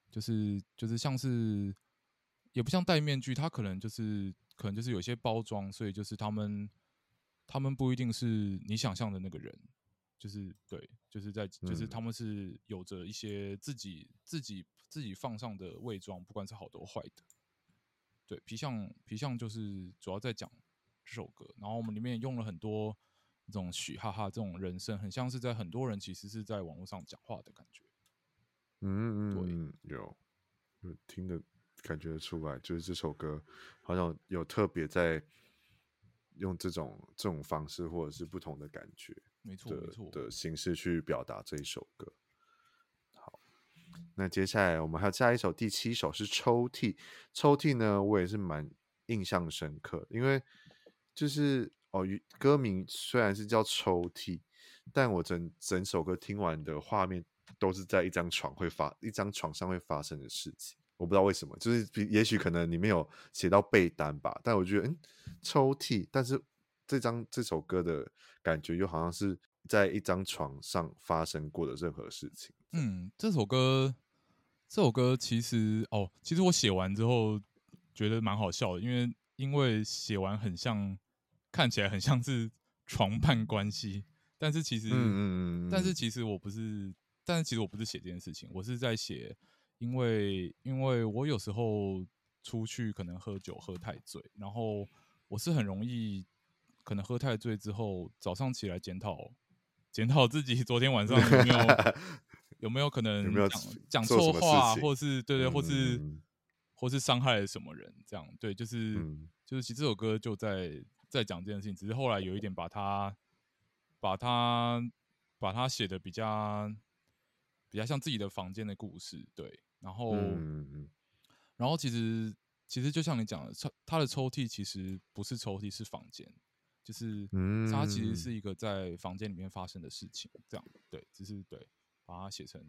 C: 就是就是像是，也不像戴面具，他可能就是可能就是有些包装，所以就是他们他们不一定是你想象的那个人，就是对，就是在就是他们是有着一些自己自己自己放上的伪装，不管是好的或坏的。对，皮相皮相就是主要在讲这首歌，然后我们里面也用了很多这种许哈哈这种人声，很像是在很多人其实是在网络上讲话的感觉。
D: 嗯嗯，有，有听的感觉出来，就是这首歌好像有特别在用这种这种方式，或者是不同的感觉，
C: 没错没错
D: 的形式去表达这一首歌。好，那接下来我们还有下一首，第七首是抽屉。抽屉呢，我也是蛮印象深刻，因为就是哦，歌名虽然是叫抽屉，但我整整首歌听完的画面。都是在一张床会发一张床上会发生的事情，我不知道为什么，就是也许可能里面有写到被单吧，但我觉得嗯，抽屉，但是这张这首歌的感觉又好像是在一张床上发生过的任何事情。
C: 嗯，这首歌这首歌其实哦，其实我写完之后觉得蛮好笑的，因为因为写完很像看起来很像是床伴关系，但是其实嗯嗯嗯，但是其实我不是。但是其实我不是写这件事情，我是在写，因为因为我有时候出去可能喝酒喝太醉，然后我是很容易可能喝太醉之后早上起来检讨检讨自己昨天晚上有没有 <laughs> 有没有可能讲讲错话，或是对对，或是、嗯、或是伤害了什么人这样，对，就是、嗯、就是其实这首歌就在在讲这件事情，只是后来有一点把它把它把它写的比较。比较像自己的房间的故事，对，然后，嗯、然后其实其实就像你讲的，抽他的抽屉其实不是抽屉，是房间，就是它其实。是一个在房间里面发生的事情，这样，对，只是对，把它写成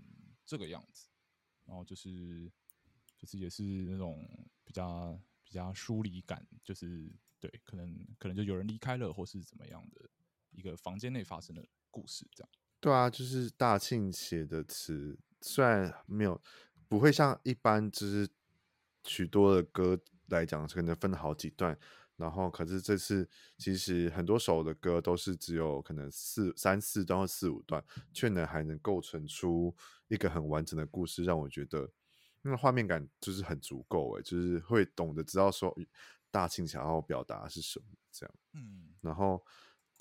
C: 这个样子，然后就是就是也是那种比较比较疏离感，就是对，可能可能就有人离开了，或是怎么样的一个房间内发生的故事，这样。
D: 对啊，就是大庆写的词，虽然没有不会像一般就是许多的歌来讲，可能分好几段，然后可是这次其实很多首的歌都是只有可能四三四段或四五段，却能还能构成出一个很完整的故事，让我觉得那个画面感就是很足够诶，就是会懂得知道说大庆想要表达是什么这样，嗯，然后。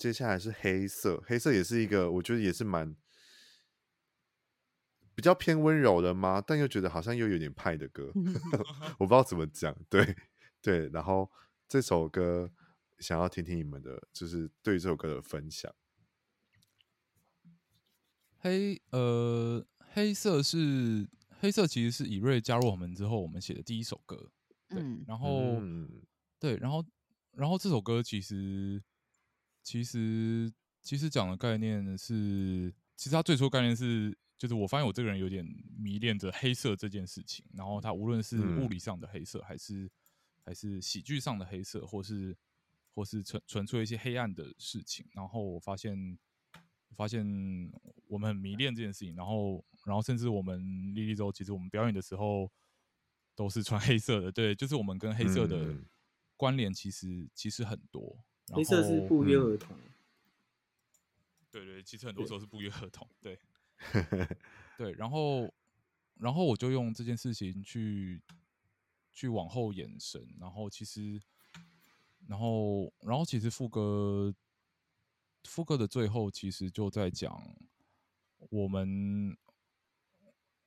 D: 接下来是黑色，黑色也是一个，我觉得也是蛮比较偏温柔的嘛，但又觉得好像又有点派的歌，<laughs> <laughs> 我不知道怎么讲。对对，然后这首歌想要听听你们的，就是对这首歌的分享。
C: 黑呃，黑色是黑色，其实是以瑞加入我们之后，我们写的第一首歌。对，嗯、然后、嗯、对，然后然后这首歌其实。其实，其实讲的概念是，其实它最初概念是，就是我发现我这个人有点迷恋着黑色这件事情，然后它无论是物理上的黑色，还是、嗯、还是喜剧上的黑色，或是或是纯纯粹一些黑暗的事情，然后我发现发现我们很迷恋这件事情，然后然后甚至我们莉莉周其实我们表演的时候都是穿黑色的，对，就是我们跟黑色的关联其实、嗯、其实很多，
A: 黑色是不约而同。嗯
C: 对对，其实很多时候是不约而同，对，<laughs> 对，然后，然后我就用这件事情去去往后延伸，然后其实，然后，然后其实副歌副歌的最后其实就在讲我们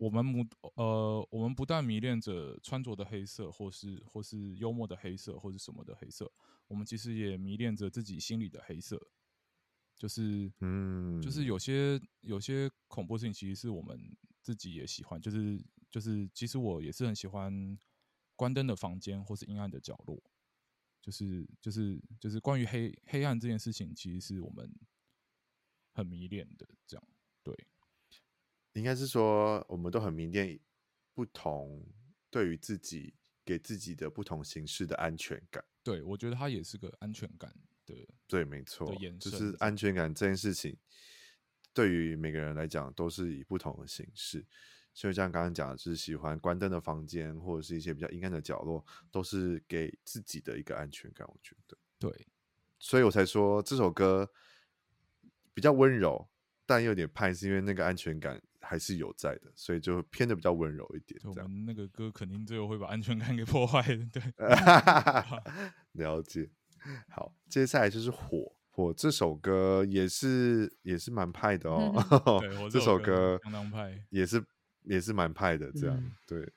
C: 我们不呃我们不但迷恋着穿着的黑色，或是或是幽默的黑色，或是什么的黑色，我们其实也迷恋着自己心里的黑色。就是，嗯，就是有些有些恐怖事情，其实是我们自己也喜欢。就是就是，其实我也是很喜欢关灯的房间，或是阴暗的角落。就是就是就是关于黑黑暗这件事情，其实是我们很迷恋的。这样，对，
D: 应该是说我们都很迷恋不同对于自己给自己的不同形式的安全感。
C: 对，我觉得它也是个安全感。对
D: 对，没错，就是安全感这件事情，对于每个人来讲都是以不同的形式。所以像刚刚讲的，就是喜欢关灯的房间，或者是一些比较阴暗的角落，都是给自己的一个安全感。我觉得，
C: 对，
D: 所以我才说这首歌比较温柔，但有点派，是因为那个安全感还是有在的，所以就偏的比较温柔一点。
C: 我们那个歌肯定最后会把安全感给破坏的，<laughs> 对 <laughs> <laughs>
D: 了解。好，接下来就是火火这首歌也是也是蛮派的哦。
C: 对，
D: 这首歌
C: 相当派，
D: 也是也是蛮派的。这样、嗯、对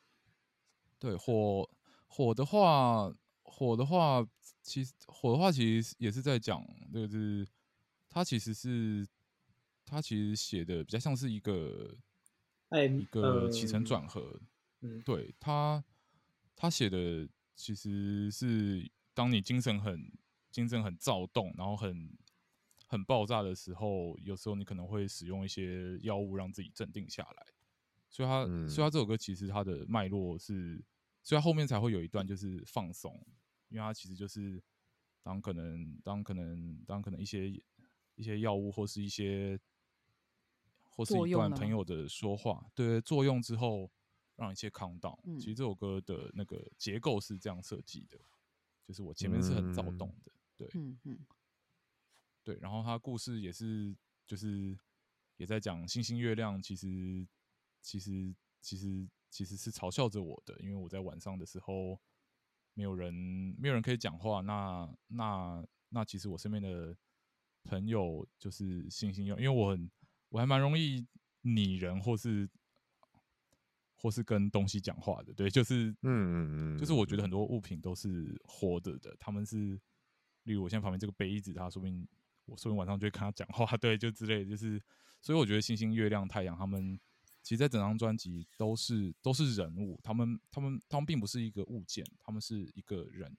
C: 对火火的话，火的话，其实火的话其实也是在讲，就是他其实是他其实写的比较像是一个一个起承转合。嗯，对他他写的其实是。当你精神很精神很躁动，然后很很爆炸的时候，有时候你可能会使用一些药物让自己镇定下来。所以他，嗯、所以它这首歌其实它的脉络是，所以它后面才会有一段就是放松，因为它其实就是当可能当可能当可能一些一些药物或是一些或是一段朋友的说话，对作用之后让一切 calm down。其实这首歌的那个结构是这样设计的。就是我前面是很躁动的，嗯、对，嗯嗯，对，然后他故事也是，就是也在讲星星月亮，其实其实其实其实是嘲笑着我的，因为我在晚上的时候没有人没有人可以讲话，那那那其实我身边的朋友就是星星月亮，因为我很我还蛮容易拟人或是。或是跟东西讲话的，对，就是，嗯嗯嗯，就是我觉得很多物品都是活着的，他们是，例如我现在旁边这个杯子，它说不定我说不定晚上就会跟他讲话，<laughs> 对，就之类的，就是，所以我觉得星星、月亮、太阳，他们其实，在整张专辑都是都是人物，他们他们他们并不是一个物件，他们是一个人，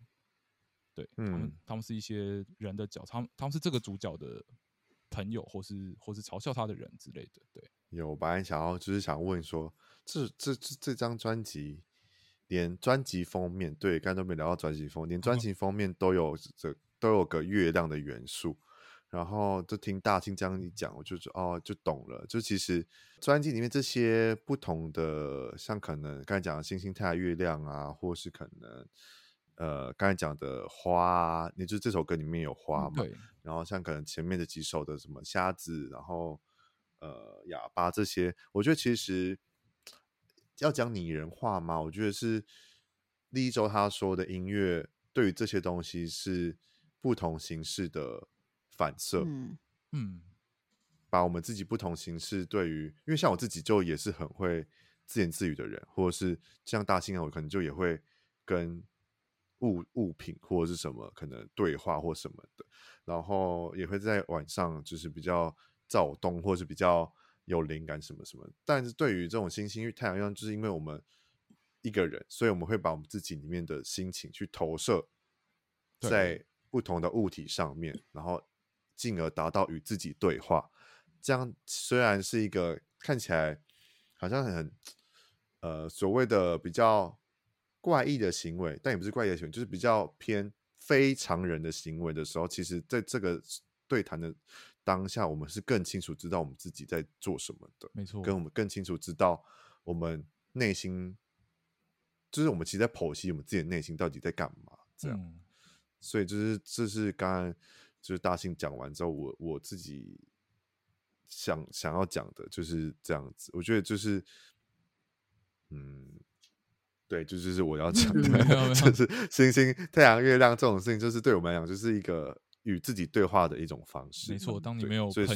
C: 对，他们他们是一些人的角，他们他们是这个主角的朋友，或是或是嘲笑他的人之类的，对。
D: 有，我本来想要就是想问说。这这这这张专辑，连专辑封面，对，刚才都没聊到专辑封面，连专 <laughs> 辑封面都有这都有个月亮的元素。然后就听大庆这样一讲，我就说哦，就懂了。就其实专辑里面这些不同的，像可能刚才讲的星星、太阳、月亮啊，或是可能呃刚才讲的花啊，你就这首歌里面有花嘛？对。然后像可能前面的几首的什么瞎子，然后呃哑巴这些，我觉得其实。要讲拟人化嘛？我觉得是第一周他说的音乐对于这些东西是不同形式的反射。嗯嗯，把我们自己不同形式对于，因为像我自己就也是很会自言自语的人，或者是像大兴啊，我可能就也会跟物物品或者是什么可能对话或什么的，然后也会在晚上就是比较躁动或者是比较。有灵感什么什么，但是对于这种星星、因为太阳一样，就是因为我们一个人，所以我们会把我们自己里面的心情去投射在不同的物体上面，然后进而达到与自己对话。这样虽然是一个看起来好像很呃所谓的比较怪异的行为，但也不是怪异的行为，就是比较偏非常人的行为的时候，其实在这个对谈的当下，我们是更清楚知道我们自己在做什么的，
C: 没错，
D: 跟我们更清楚知道我们内心，就是我们其实在剖析我们自己的内心到底在干嘛，这样。嗯所以就是这是刚刚就是大信讲完之后，我我自己想想要讲的就是这样子。我觉得就是，嗯，对，就就是我要讲的，就 <laughs> 是星星、太阳、月亮这种事情，就是对我们来讲，就是一个与自己对话的一种方式。<laughs>
C: 没错，当你没有朋友的
D: 时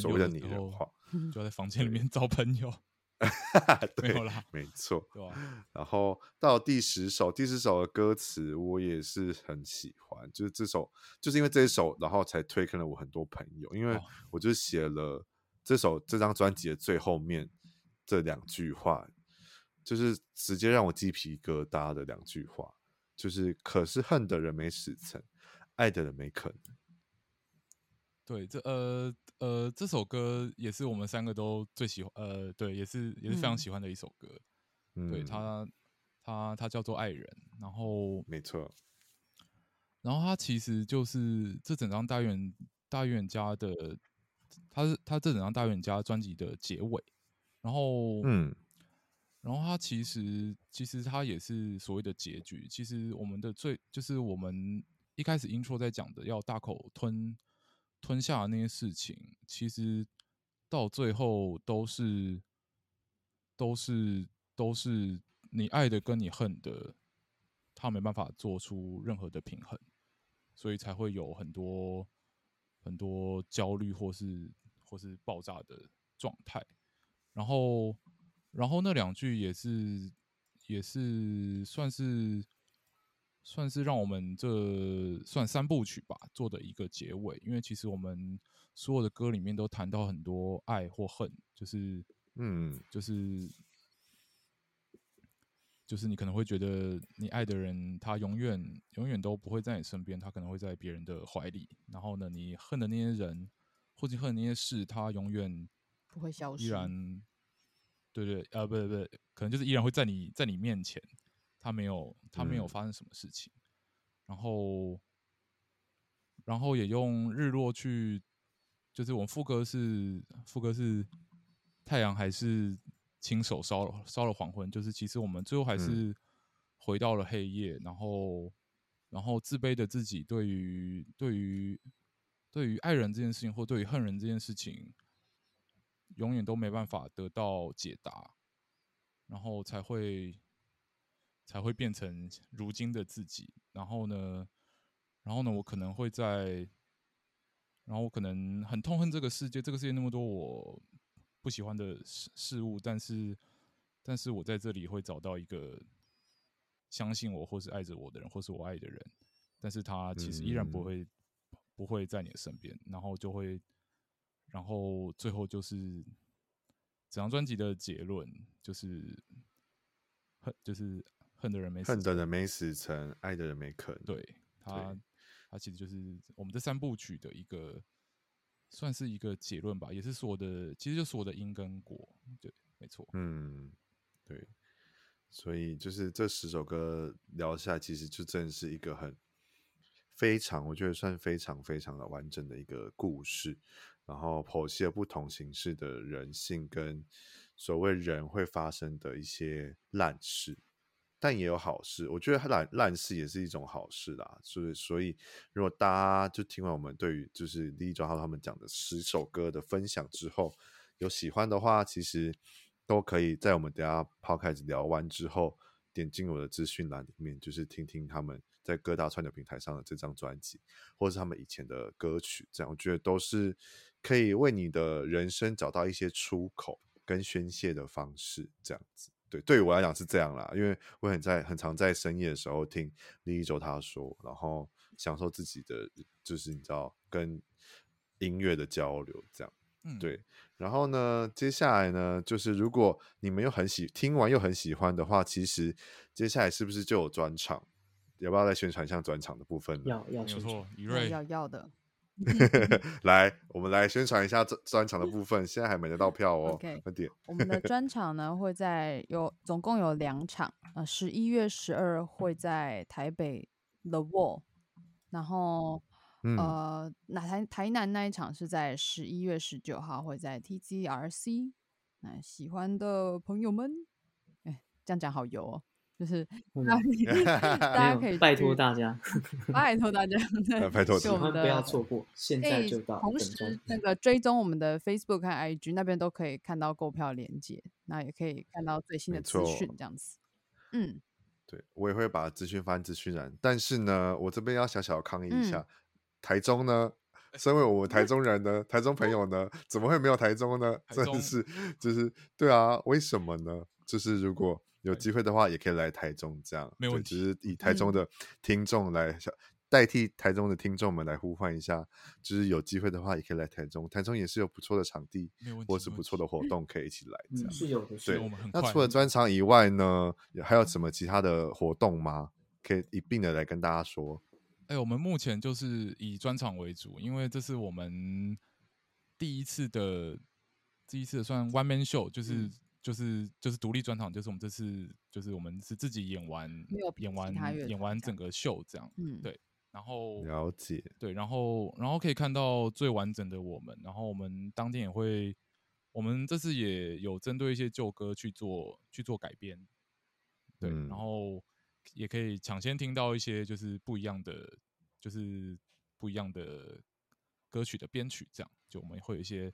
C: 就要在房间里面找朋友。
D: 对，没错。然后到第十首，第十首的歌词我也是很喜欢，就是这首，就是因为这一首，然后才推坑了我很多朋友，因为我就写了这首这张专辑的最后面这两句话，就是直接让我鸡皮疙瘩的两句话，就是可是恨的人没死成，爱的人没可能。
C: 对，这呃呃，这首歌也是我们三个都最喜欢，呃，对，也是也是非常喜欢的一首歌。嗯、对他，他他叫做《爱人》，然后
D: 没错，
C: 然后他其实就是这整张大院大院家的，他是他这整张大院家专辑的结尾。然后嗯，然后它其实其实它也是所谓的结局。其实我们的最就是我们一开始 intro 在讲的要大口吞。吞下那些事情，其实到最后都是都是都是你爱的跟你恨的，他没办法做出任何的平衡，所以才会有很多很多焦虑或是或是爆炸的状态。然后，然后那两句也是也是算是。算是让我们这算三部曲吧做的一个结尾，因为其实我们所有的歌里面都谈到很多爱或恨，就是嗯，就是就是你可能会觉得你爱的人他永远永远都不会在你身边，他可能会在别人的怀里。然后呢，你恨的那些人或者恨的那些事，他永远
B: 不会消失，
C: 依然对对呃，不对不对，可能就是依然会在你在你面前。他没有，他没有发生什么事情，嗯、然后，然后也用日落去，就是我们副歌是副歌是太阳还是亲手烧了烧了黄昏，就是其实我们最后还是回到了黑夜，嗯、然后，然后自卑的自己对于对于对于爱人这件事情或对于恨人这件事情，永远都没办法得到解答，然后才会。才会变成如今的自己。然后呢，然后呢，我可能会在，然后我可能很痛恨这个世界，这个世界那么多我不喜欢的事事物，但是，但是我在这里会找到一个相信我或是爱着我的人，或是我爱的人，但是他其实依然不会、嗯、不会在你的身边，然后就会，然后最后就是整张专辑的结论就是恨，就是。恨的人没死，
D: 恨的人没死成，爱的人没肯。
C: 对他，他其实就是我们这三部曲的一个，算是一个结论吧，也是说的，其实就是我的因跟果。对，没错。
D: 嗯，对。所以就是这十首歌聊下来，其实就真的是一个很非常，我觉得算非常非常的完整的一个故事，然后剖析了不同形式的人性跟所谓人会发生的一些烂事。但也有好事，我觉得烂烂事也是一种好事啦。所以，所以如果大家就听完我们对于就是李李周浩他们讲的十首歌的分享之后，有喜欢的话，其实都可以在我们等下 Podcast 聊完之后，点进我的资讯栏里面，就是听听他们在各大串流平台上的这张专辑，或是他们以前的歌曲，这样我觉得都是可以为你的人生找到一些出口跟宣泄的方式，这样子。对，对于我来讲是这样啦，因为我很在很常在深夜的时候听李一周他说，然后享受自己的就是你知道跟音乐的交流这样，嗯，对。然后呢，接下来呢，就是如果你们又很喜听完又很喜欢的话，其实接下来是不是就有专场？要不要再宣传一下专场的部分呢？
A: 要要
C: 没错，以瑞
B: 要要的。<laughs>
D: 来，我们来宣传一下专专场的部分，现在还买得到票哦。
B: OK，
D: 快点。
B: 我们的专场呢会在有总共有两场，呃，十一月十二会在台北 The Wall，然后、嗯、呃，那台台南那一场是在十一月十九号会在 TGRC，那喜欢的朋友们，哎，这样讲好油哦。就是 <laughs> 大家可以
A: 拜托大家，
B: 拜托大家，<laughs>
D: 拜托，
A: 千万不要错过，现在就到。
B: 同时，那个追踪我们的 Facebook 和 IG 那边都可以看到购票链接，那也可以看到最新的资讯，这样子。嗯，
D: 对，我也会把资讯放资讯栏，但是呢，我这边要小小抗议一下，嗯、台中呢，身为我们台中人呢，台中朋友呢，怎么会没有台中呢？真的是，就是对啊，为什么呢？就是如果。有机会的话，也可以来台中，这样
C: 没问题。
D: 只是以台中的听众来代替台中的听众们来呼唤一下，就是有机会的话，也可以来台中。台中也是有不错的场地，或是不错的活动可以一起来。这样、嗯、
A: 是有的。
D: 对，那除了专场以外呢，还有什么其他的活动吗？可以一并的来跟大家说。
C: 哎、欸，我们目前就是以专场为主，因为这是我们第一次的第一次的算 one man show，就是。嗯就是就是独立专场，就是我们这次就是我们是自己演完演完演完整个秀这样，嗯，对，然。后
D: 了解，
C: 对，然后然后可以看到最完整的我们，然后我们当天也会，我们这次也有针对一些旧歌去做去做改编，对，嗯、然后也可以抢先听到一些就是不一样的，就是不一样的歌曲的编曲，这样就我们会有一些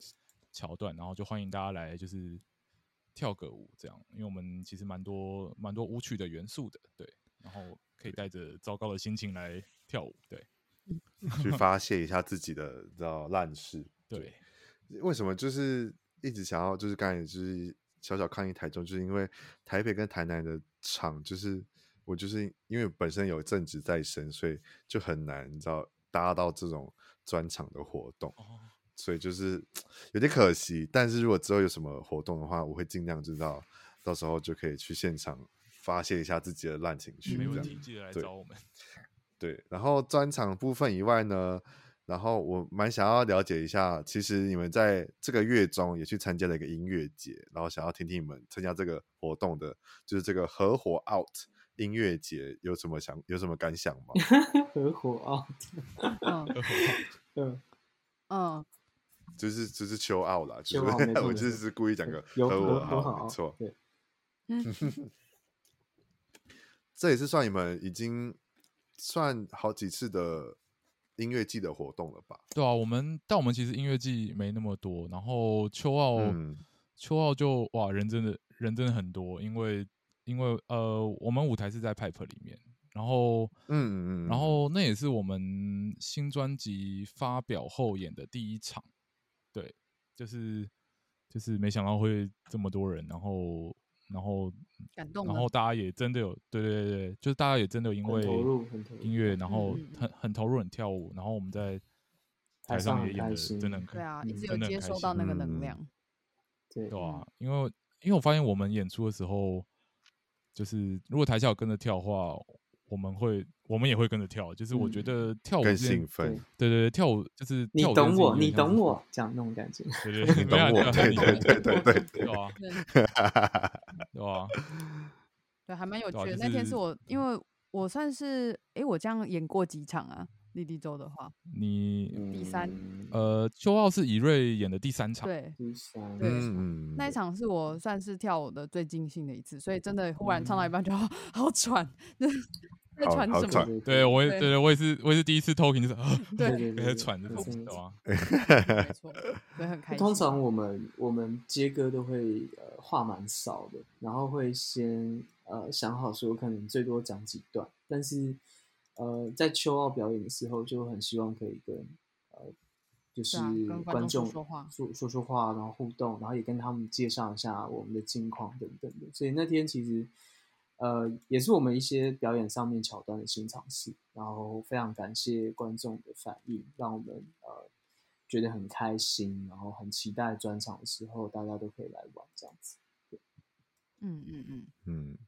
C: 桥段，然后就欢迎大家来就是。跳个舞这样，因为我们其实蛮多蛮多舞曲的元素的，对，然后可以带着糟糕的心情来跳舞，对，<laughs>
D: 去发泄一下自己的知道烂事，
C: 对。
D: 为什么就是一直想要就是刚才就是小小抗议台中，就是因为台北跟台南的场，就是我就是因为本身有正职在身，所以就很难你知道搭到这种专场的活动。哦所以就是有点可惜，但是如果之后有什么活动的话，我会尽量知道，到时候就可以去现场发泄一下自己的烂情绪。
C: 没问题，记得来找我
D: 们。<laughs> 对，然后专场部分以外呢，然后我蛮想要了解一下，其实你们在这个月中也去参加了一个音乐节，然后想要听听你们参加这个活动的，就是这个合伙 out 音乐节有什么想有什么感想吗？<laughs>
A: 合伙 out，
B: 嗯嗯嗯。<laughs>
D: 就是就是秋奥啦，就是 <laughs> 我就是故意讲个和我好，没错。对，<laughs> <laughs> 这也是算你们已经算好几次的音乐季的活动了吧？
C: 对啊，我们但我们其实音乐季没那么多，然后秋奥、嗯、秋奥就哇人真的人真的很多，因为因为呃我们舞台是在 Pipe 里面，然后嗯嗯嗯，然后那也是我们新专辑发表后演的第一场。对，就是就是没想到会这么多人，然后然后
B: 感动，
C: 然后大家也真的有，对对对对，就是大家也真的因为音乐，然后很很投入，很跳舞，然后我们在台上也演的真的很开心，
B: 对啊，一直有接收到那个能量，
A: 对。
C: 对啊，因为因为我发现我们演出的时候，就是如果台下有跟着跳的话。我们会，我们也会跟着跳。就是我觉得跳舞
D: 更兴奋，
C: 对对对，跳舞就是
A: 你懂我，你懂我，这样那种感觉。
C: 对 <laughs> 对，你懂我，对对对对对，对啊？对啊？<laughs>
B: 对，还蛮有趣的。那天是我，因为我算是，哎，我这样演过几场啊？莉莉周的话，
C: 你
B: 第三，
C: 呃，秋奥是以瑞演的第三场，
B: 对，
A: 第三，
B: 对，那一场是我算是跳舞的最尽兴的一次，所以真的忽然唱到一半就 <laughs> 好好喘。在喘什么？
C: 对我也，对对，我也是，我也是第一次 talking 就是，<laughs> 对对对，<laughs> 在喘着，知道吗？没
B: 错，对，很开心。
A: 通常我们我们接歌都会呃话蛮少的，然后会先呃想好说可能最多讲几段，但是呃在秋奥表演的时候就很希望可以跟呃就是观众说话说说说话，然后互动，然后也跟他们介绍一下我们的近况等等的，所以那天其实。呃，也是我们一些表演上面桥段的新尝试，然后非常感谢观众的反应，让我们呃觉得很开心，然后很期待专场的时候大家都可以来玩这样子。对，
B: 嗯嗯嗯
D: 嗯。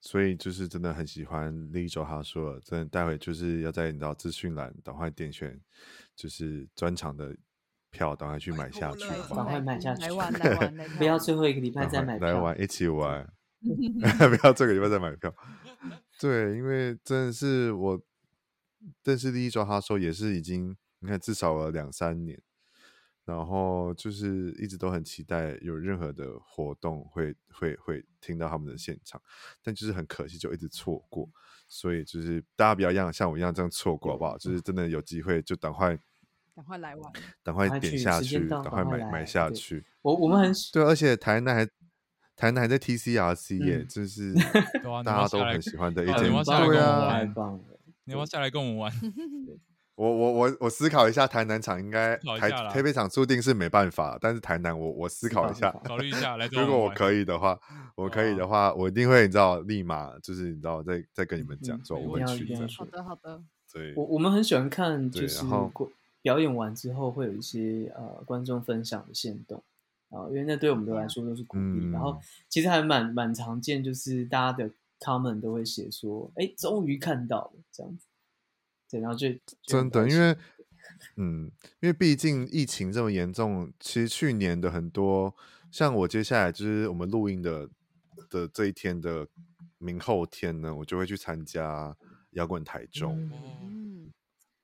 D: 所以就是真的很喜欢立周他说了，真的待会就是要在你知道资讯栏赶快点选，就是专场的票，赶快去买下去，
A: 赶快买下去，
B: 来玩来玩，<laughs>
A: 不要最后一个礼拜再买票，
D: 来玩一起玩 <laughs> <laughs> 不要这个礼拜再买票。对，因为真的是我认识立周他说也是已经你看至少了两三年。然后就是一直都很期待有任何的活动会会会听到他们的现场，但就是很可惜就一直错过，所以就是大家不要像像我一样这样错过好不好？就是真的有机会就赶快
B: 赶快来玩，
D: 赶快点下去，赶快买买下去。
A: 我我们很
D: 对，而且台南还台南还在 TCRC 耶，就是大家都很喜欢的一件，
C: 对啊，太棒了！你要不要下来跟我们玩？<laughs>
D: 我我我我思考一下，台南场应该台台北场注定是没办法，但是台南我我思考一下，
C: 考虑一下来。<laughs>
D: 如果我可以的话，我可以的话，我一定会你知道，立马就是你知道，再再跟你们讲说我会去。
B: 好的好的。
D: 对，
A: 我我们很喜欢看，就是表演完之后会有一些呃观众分享的线动啊，因为那对我们来说都是鼓励。然后其实还蛮蛮常见，就是大家的 comment 都会写说，哎，终于看到了这样子。对，然后就
D: 真的，因为，<laughs> 嗯，因为毕竟疫情这么严重，其实去年的很多，像我接下来就是我们录音的的这一天的明后天呢，我就会去参加摇滚台中。嗯，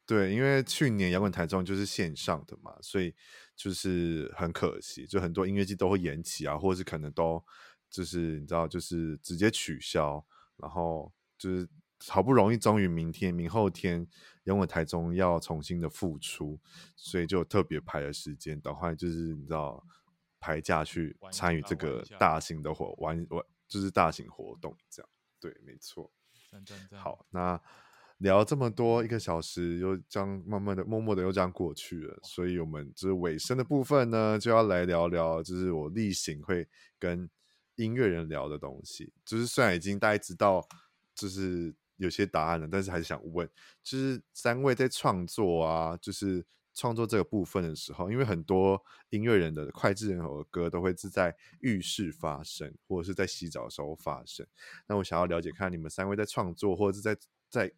D: 对，因为去年摇滚台中就是线上的嘛，所以就是很可惜，就很多音乐季都会延期啊，或者是可能都就是你知道，就是直接取消，然后就是。好不容易，终于明天、明后天，因为台中要重新的复出，所以就特别排了时间，等会就是你知道排假去参与这个大型的活玩玩，就是大型活动这样。对，没错。好，那聊这么多一个小时，又这样慢慢的、默默的又这样过去了，所以我们就是尾声的部分呢，就要来聊聊，就是我例行会跟音乐人聊的东西。就是虽然已经大家知道，就是。有些答案了，但是还是想问，就是三位在创作啊，就是创作这个部分的时候，因为很多音乐人的脍炙人口的歌都会是在浴室发生，或者是在洗澡的时候发生。那我想要了解看你们三位在创作，或者是在在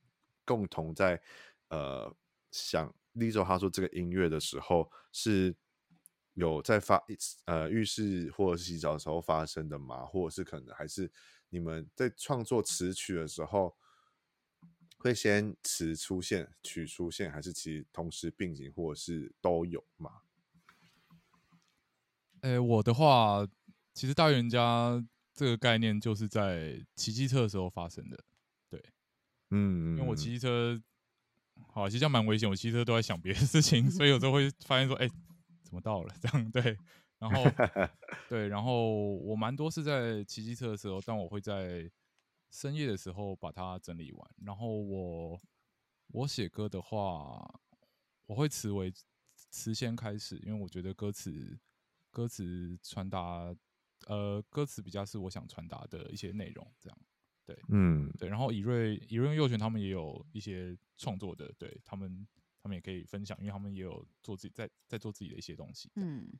D: 共同在呃想立州他说这个音乐的时候，是有在发呃浴室或者是洗澡的时候发生的吗？或者是可能还是你们在创作词曲的时候？会先词出现，曲出现，还是其实同时并行，或者是都有吗？
C: 诶，我的话，其实大预言家这个概念就是在骑机车的时候发生的。对，
D: 嗯，
C: 因为我骑机车，好，其实这样蛮危险。我骑车都在想别的事情，所以有时候会发现说，哎，怎么到了？<laughs> 这样对，然后 <laughs> 对，然后我蛮多是在骑机车的时候，但我会在。深夜的时候把它整理完，然后我我写歌的话，我会词为词先开始，因为我觉得歌词歌词传达呃歌词比较是我想传达的一些内容，这样对，
D: 嗯，对。
C: 然后以瑞以瑞佑全他们也有一些创作的，对他们他们也可以分享，因为他们也有做自己在在做自己的一些东西，
B: 嗯。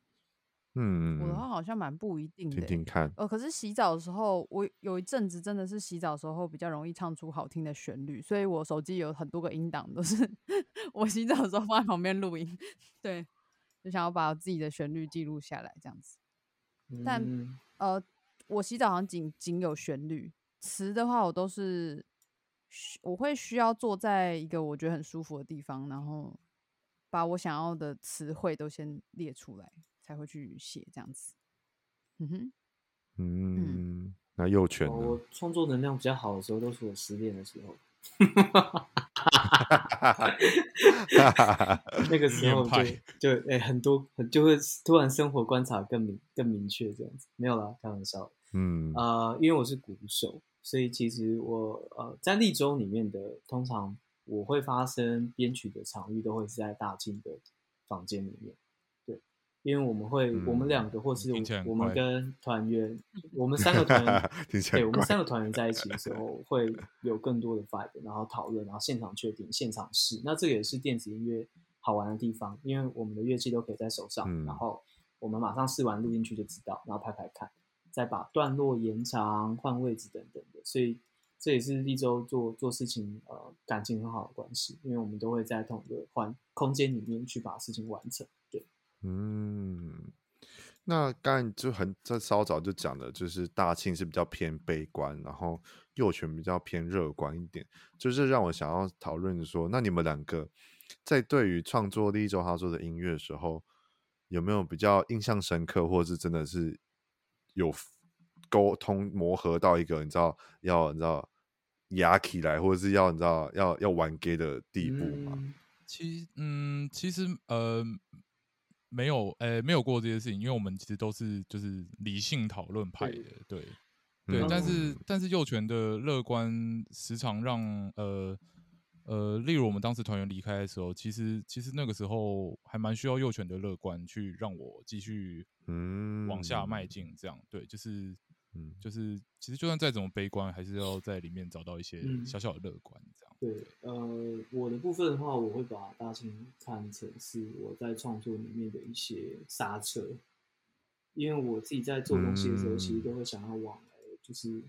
D: 嗯，
B: 我的话好像蛮不一定的，
D: 听听看。
B: 呃，可是洗澡的时候，我有一阵子真的是洗澡的时候比较容易唱出好听的旋律，所以我手机有很多个音档都是 <laughs> 我洗澡的时候放在旁边录音，对，就想要把自己的旋律记录下来这样子。但、嗯、呃，我洗澡好像仅仅有旋律，词的话我都是我会需要坐在一个我觉得很舒服的地方，然后把我想要的词汇都先列出来。才会去写这样子，嗯哼，
D: 嗯，那右拳，
A: 我创作能量比较好的时候，都是我失恋的时候，那个时候就就哎、欸、很多就会突然生活观察更明更明确这样子，没有啦，开玩笑，
D: 嗯。
A: 啊、呃，因为我是鼓手，所以其实我呃在立州里面的，通常我会发生编曲的场域都会是在大庆的房间里面。因为我们会，嗯、我们两个或是我们跟团员，<laughs> 我们三个团 <laughs> 员，对，我们三个团员在一起的时候，<laughs> 会有更多的 vibe，然后讨论，然后现场确定，现场试。那这个也是电子音乐好玩的地方，因为我们的乐器都可以在手上，嗯、然后我们马上试完录进去就知道，然后拍拍看，再把段落延长、换位置等等的。所以这也是力舟做做事情呃感情很好的关系，因为我们都会在同一个环空间里面去把事情完成。对，
D: 嗯，那刚才就很在稍早就讲的，就是大庆是比较偏悲观，然后佑全比较偏乐观一点，就是让我想要讨论说，那你们两个在对于创作第一周他说的音乐的时候，有没有比较印象深刻，或者是真的是有？沟通磨合到一个你知道要你知道压起来，或者是要你知道要要玩 gay 的地步
C: 吗？其嗯，其实呃没有呃、欸、没有过这些事情，因为我们其实都是就是理性讨论派的，对对，但是但是幼犬的乐观时常让呃呃，例如我们当时团员离开的时候，其实其实那个时候还蛮需要幼犬的乐观去让我继续嗯往下迈进，这样、嗯、对，就是。嗯，就是其实就算再怎么悲观，还是要在里面找到一些小小的乐观，这样、嗯。
A: 对，呃，我的部分的话，我会把大庆看成是我在创作里面的一些刹车，因为我自己在做东西的时候，其实都会想要往，就是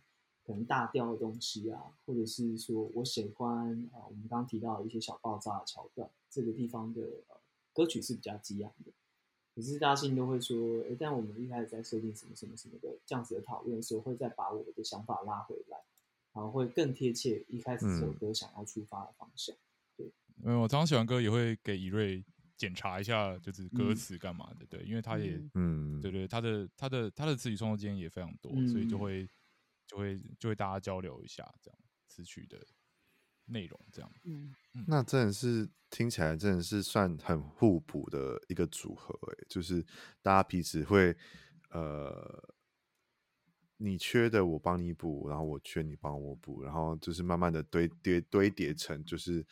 A: 可能大调的东西啊，或者是说我喜欢啊、我们刚刚提到的一些小爆炸的桥段，这个地方的、呃、歌曲是比较激昂的。可是大家都会说，但我们一开始在设定什么什么什么的这样子的讨论的时候，会再把我的想法拉回来，然后会更贴切一开始这首歌想要出发的方向。嗯、对，
C: 因为我常常写完歌也会给以瑞检查一下，就是歌词干嘛的，嗯、对，因为他也，嗯，对对，他的他的他的词曲创作经验也非常多，嗯、所以就会就会就会大家交流一下这样词曲的内容这样，
B: 嗯，
D: 那真的是。听起来真的是算很互补的一个组合，哎，就是大家彼此会，呃，你缺的我帮你补，然后我缺你帮我补，然后就是慢慢的堆叠堆叠成就是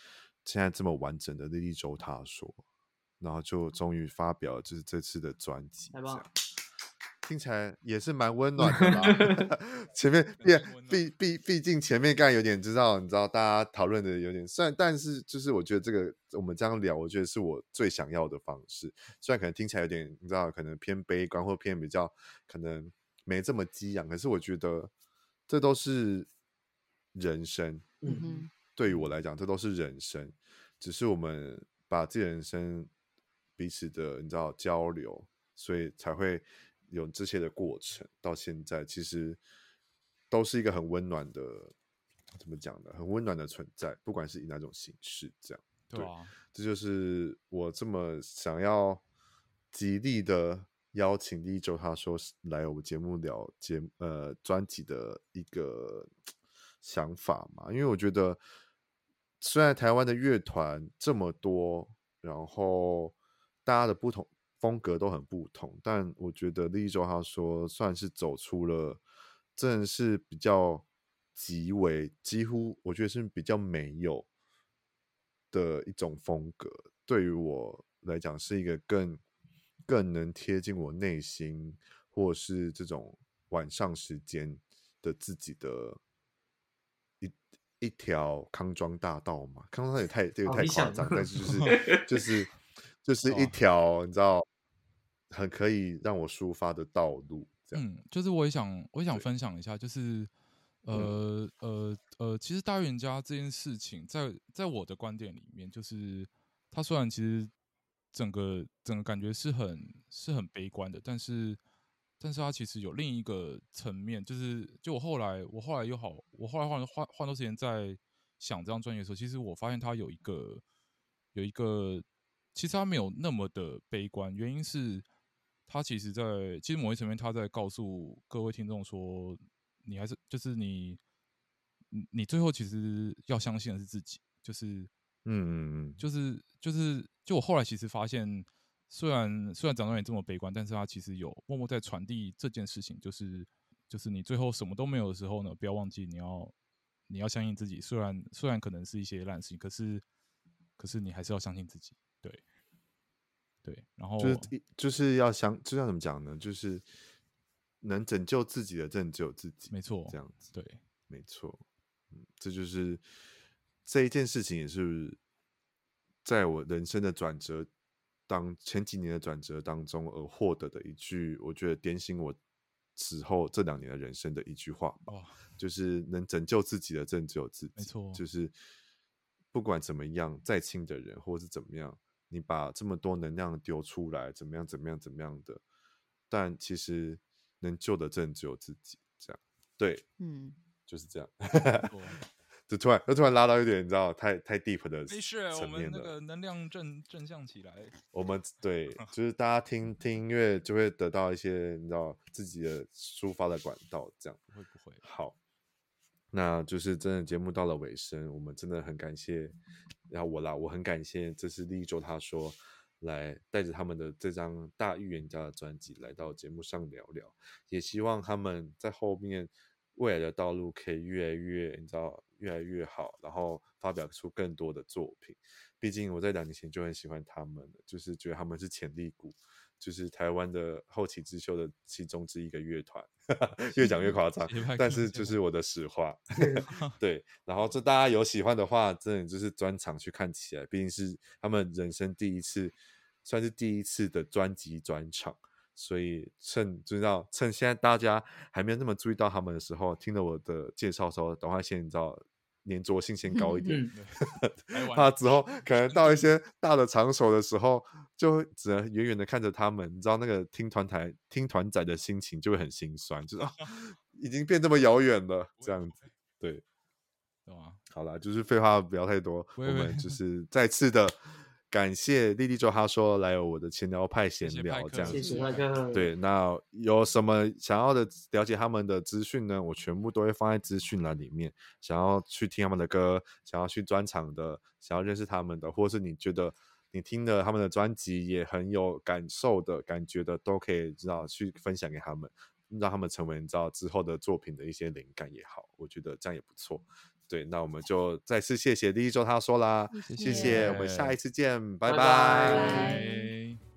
D: 现在这么完整的一周他说，然后就终于发表了就是这次的专辑，太。听起来也是蛮温暖的吧？<laughs> 前面 <laughs> 毕毕毕毕竟前面刚才有点知道，你知道大家讨论的有点算，但是就是我觉得这个我们这样聊，我觉得是我最想要的方式。虽然可能听起来有点你知道，可能偏悲观或偏比较可能没这么激昂，可是我觉得这都是人生。嗯哼，对于我来讲，这都是人生，只是我们把自己人生彼此的你知道交流，所以才会。有这些的过程，到现在其实都是一个很温暖的，怎么讲呢？很温暖的存在，不管是以哪种形式，这样对，对啊，这就是我这么想要极力的邀请第一周他说来我们节目聊节呃专辑的一个想法嘛，因为我觉得虽然台湾的乐团这么多，然后大家的不同。风格都很不同，但我觉得第一周他说算是走出了，真的是比较极为几乎，我觉得是比较没有的一种风格。对于我来讲，是一个更更能贴近我内心，或是这种晚上时间的自己的一一条康庄大道嘛。康庄也太这个太夸张，但是就是就是 <laughs> 就是一条你知道。很可以让我抒发的道路，
C: 嗯，就是我也想，我也想分享一下，就是，呃，呃，呃，其实大预言家这件事情，在在我的观点里面，就是他虽然其实整个整个感觉是很是很悲观的，但是，但是他其实有另一个层面，就是就我后来我后来又好，我后来换换换多时间在想这张专辑的时候，其实我发现他有一个有一个，其实他没有那么的悲观，原因是。他其实在，其实某一层面，他在告诉各位听众说，你还是就是你，你最后其实要相信的是自己，就是，嗯嗯嗯，就是就是，就我后来其实发现，虽然虽然长官也这么悲观，但是他其实有默默在传递这件事情，就是就是你最后什么都没有的时候呢，不要忘记你要你要相信自己，虽然虽然可能是一些烂事情，可是可是你还是要相信自己，对。对，然后
D: 就是就是要相，就像怎么讲呢？就是能拯救自己的，真的只有自己。
C: 没错，
D: 这样子。
C: 对，
D: 没错。嗯，这就是这一件事情，也是在我人生的转折当前几年的转折当中而获得的一句，我觉得点醒我此后这两年的人生的一句话吧，哦、就是能拯救自己的，真只有自己。
C: 没错，
D: 就是不管怎么样，再亲的人或是怎么样，你把这么多能量丢出来，怎么样，怎么样，怎么样的，但其实能救的，真只有自己。这样，对，
B: 嗯，
D: 就是这样。就突然，就突然拉到一点，你知道，太太 deep 的
C: 没事，我们那个能量正正向起来。
D: 我们 <laughs> 对，就是大家听听音乐，就会得到一些你知道自己的抒发的管道，这样
C: 会不会？
D: 好，那就是真的节目到了尾声，我们真的很感谢，然后我啦，我很感谢，这是第一周他说来带着他们的这张大预言家的专辑来到节目上聊聊，也希望他们在后面未来的道路可以越来越，你知道。越来越好，然后发表出更多的作品。毕竟我在两年前就很喜欢他们了，就是觉得他们是潜力股，就是台湾的后起之秀的其中之一个乐团。<laughs> 越讲越夸张，但是就是我的实话。<laughs> <laughs> 对，然后这大家有喜欢的话，真的就是专场去看起来，毕竟是他们人生第一次，算是第一次的专辑专场。所以趁知道趁现在大家还没有那么注意到他们的时候，听了我的介绍的时候，等会先你知道粘着性先高一点，<laughs> 怕之后可能到一。<laughs> 些大的场所的时候，就只能远远的看着他们，你知道那个听团台听团仔的心情就会很心酸，就是、啊、<laughs> 已经变这么遥远了，这样子，对，好了，就是废话不要太多，我们就。是再次的。感谢莉莉周他说来有我的前聊派闲聊这样子，谢谢派克。对，那有什么想要的了解他们的资讯呢？我全部都会放在资讯栏里面。想要去听他们的歌，想要去专场的，想要认识他们的，或是你觉得你听了他们的专辑也很有感受的感觉的，都可以知道去分享给他们，让他们成为你知道之后的作品的一些灵感也好，我觉得这样也不错。对，那我们就再次谢谢第一周他说啦，谢谢，谢谢，我们下一次见，拜拜。拜拜。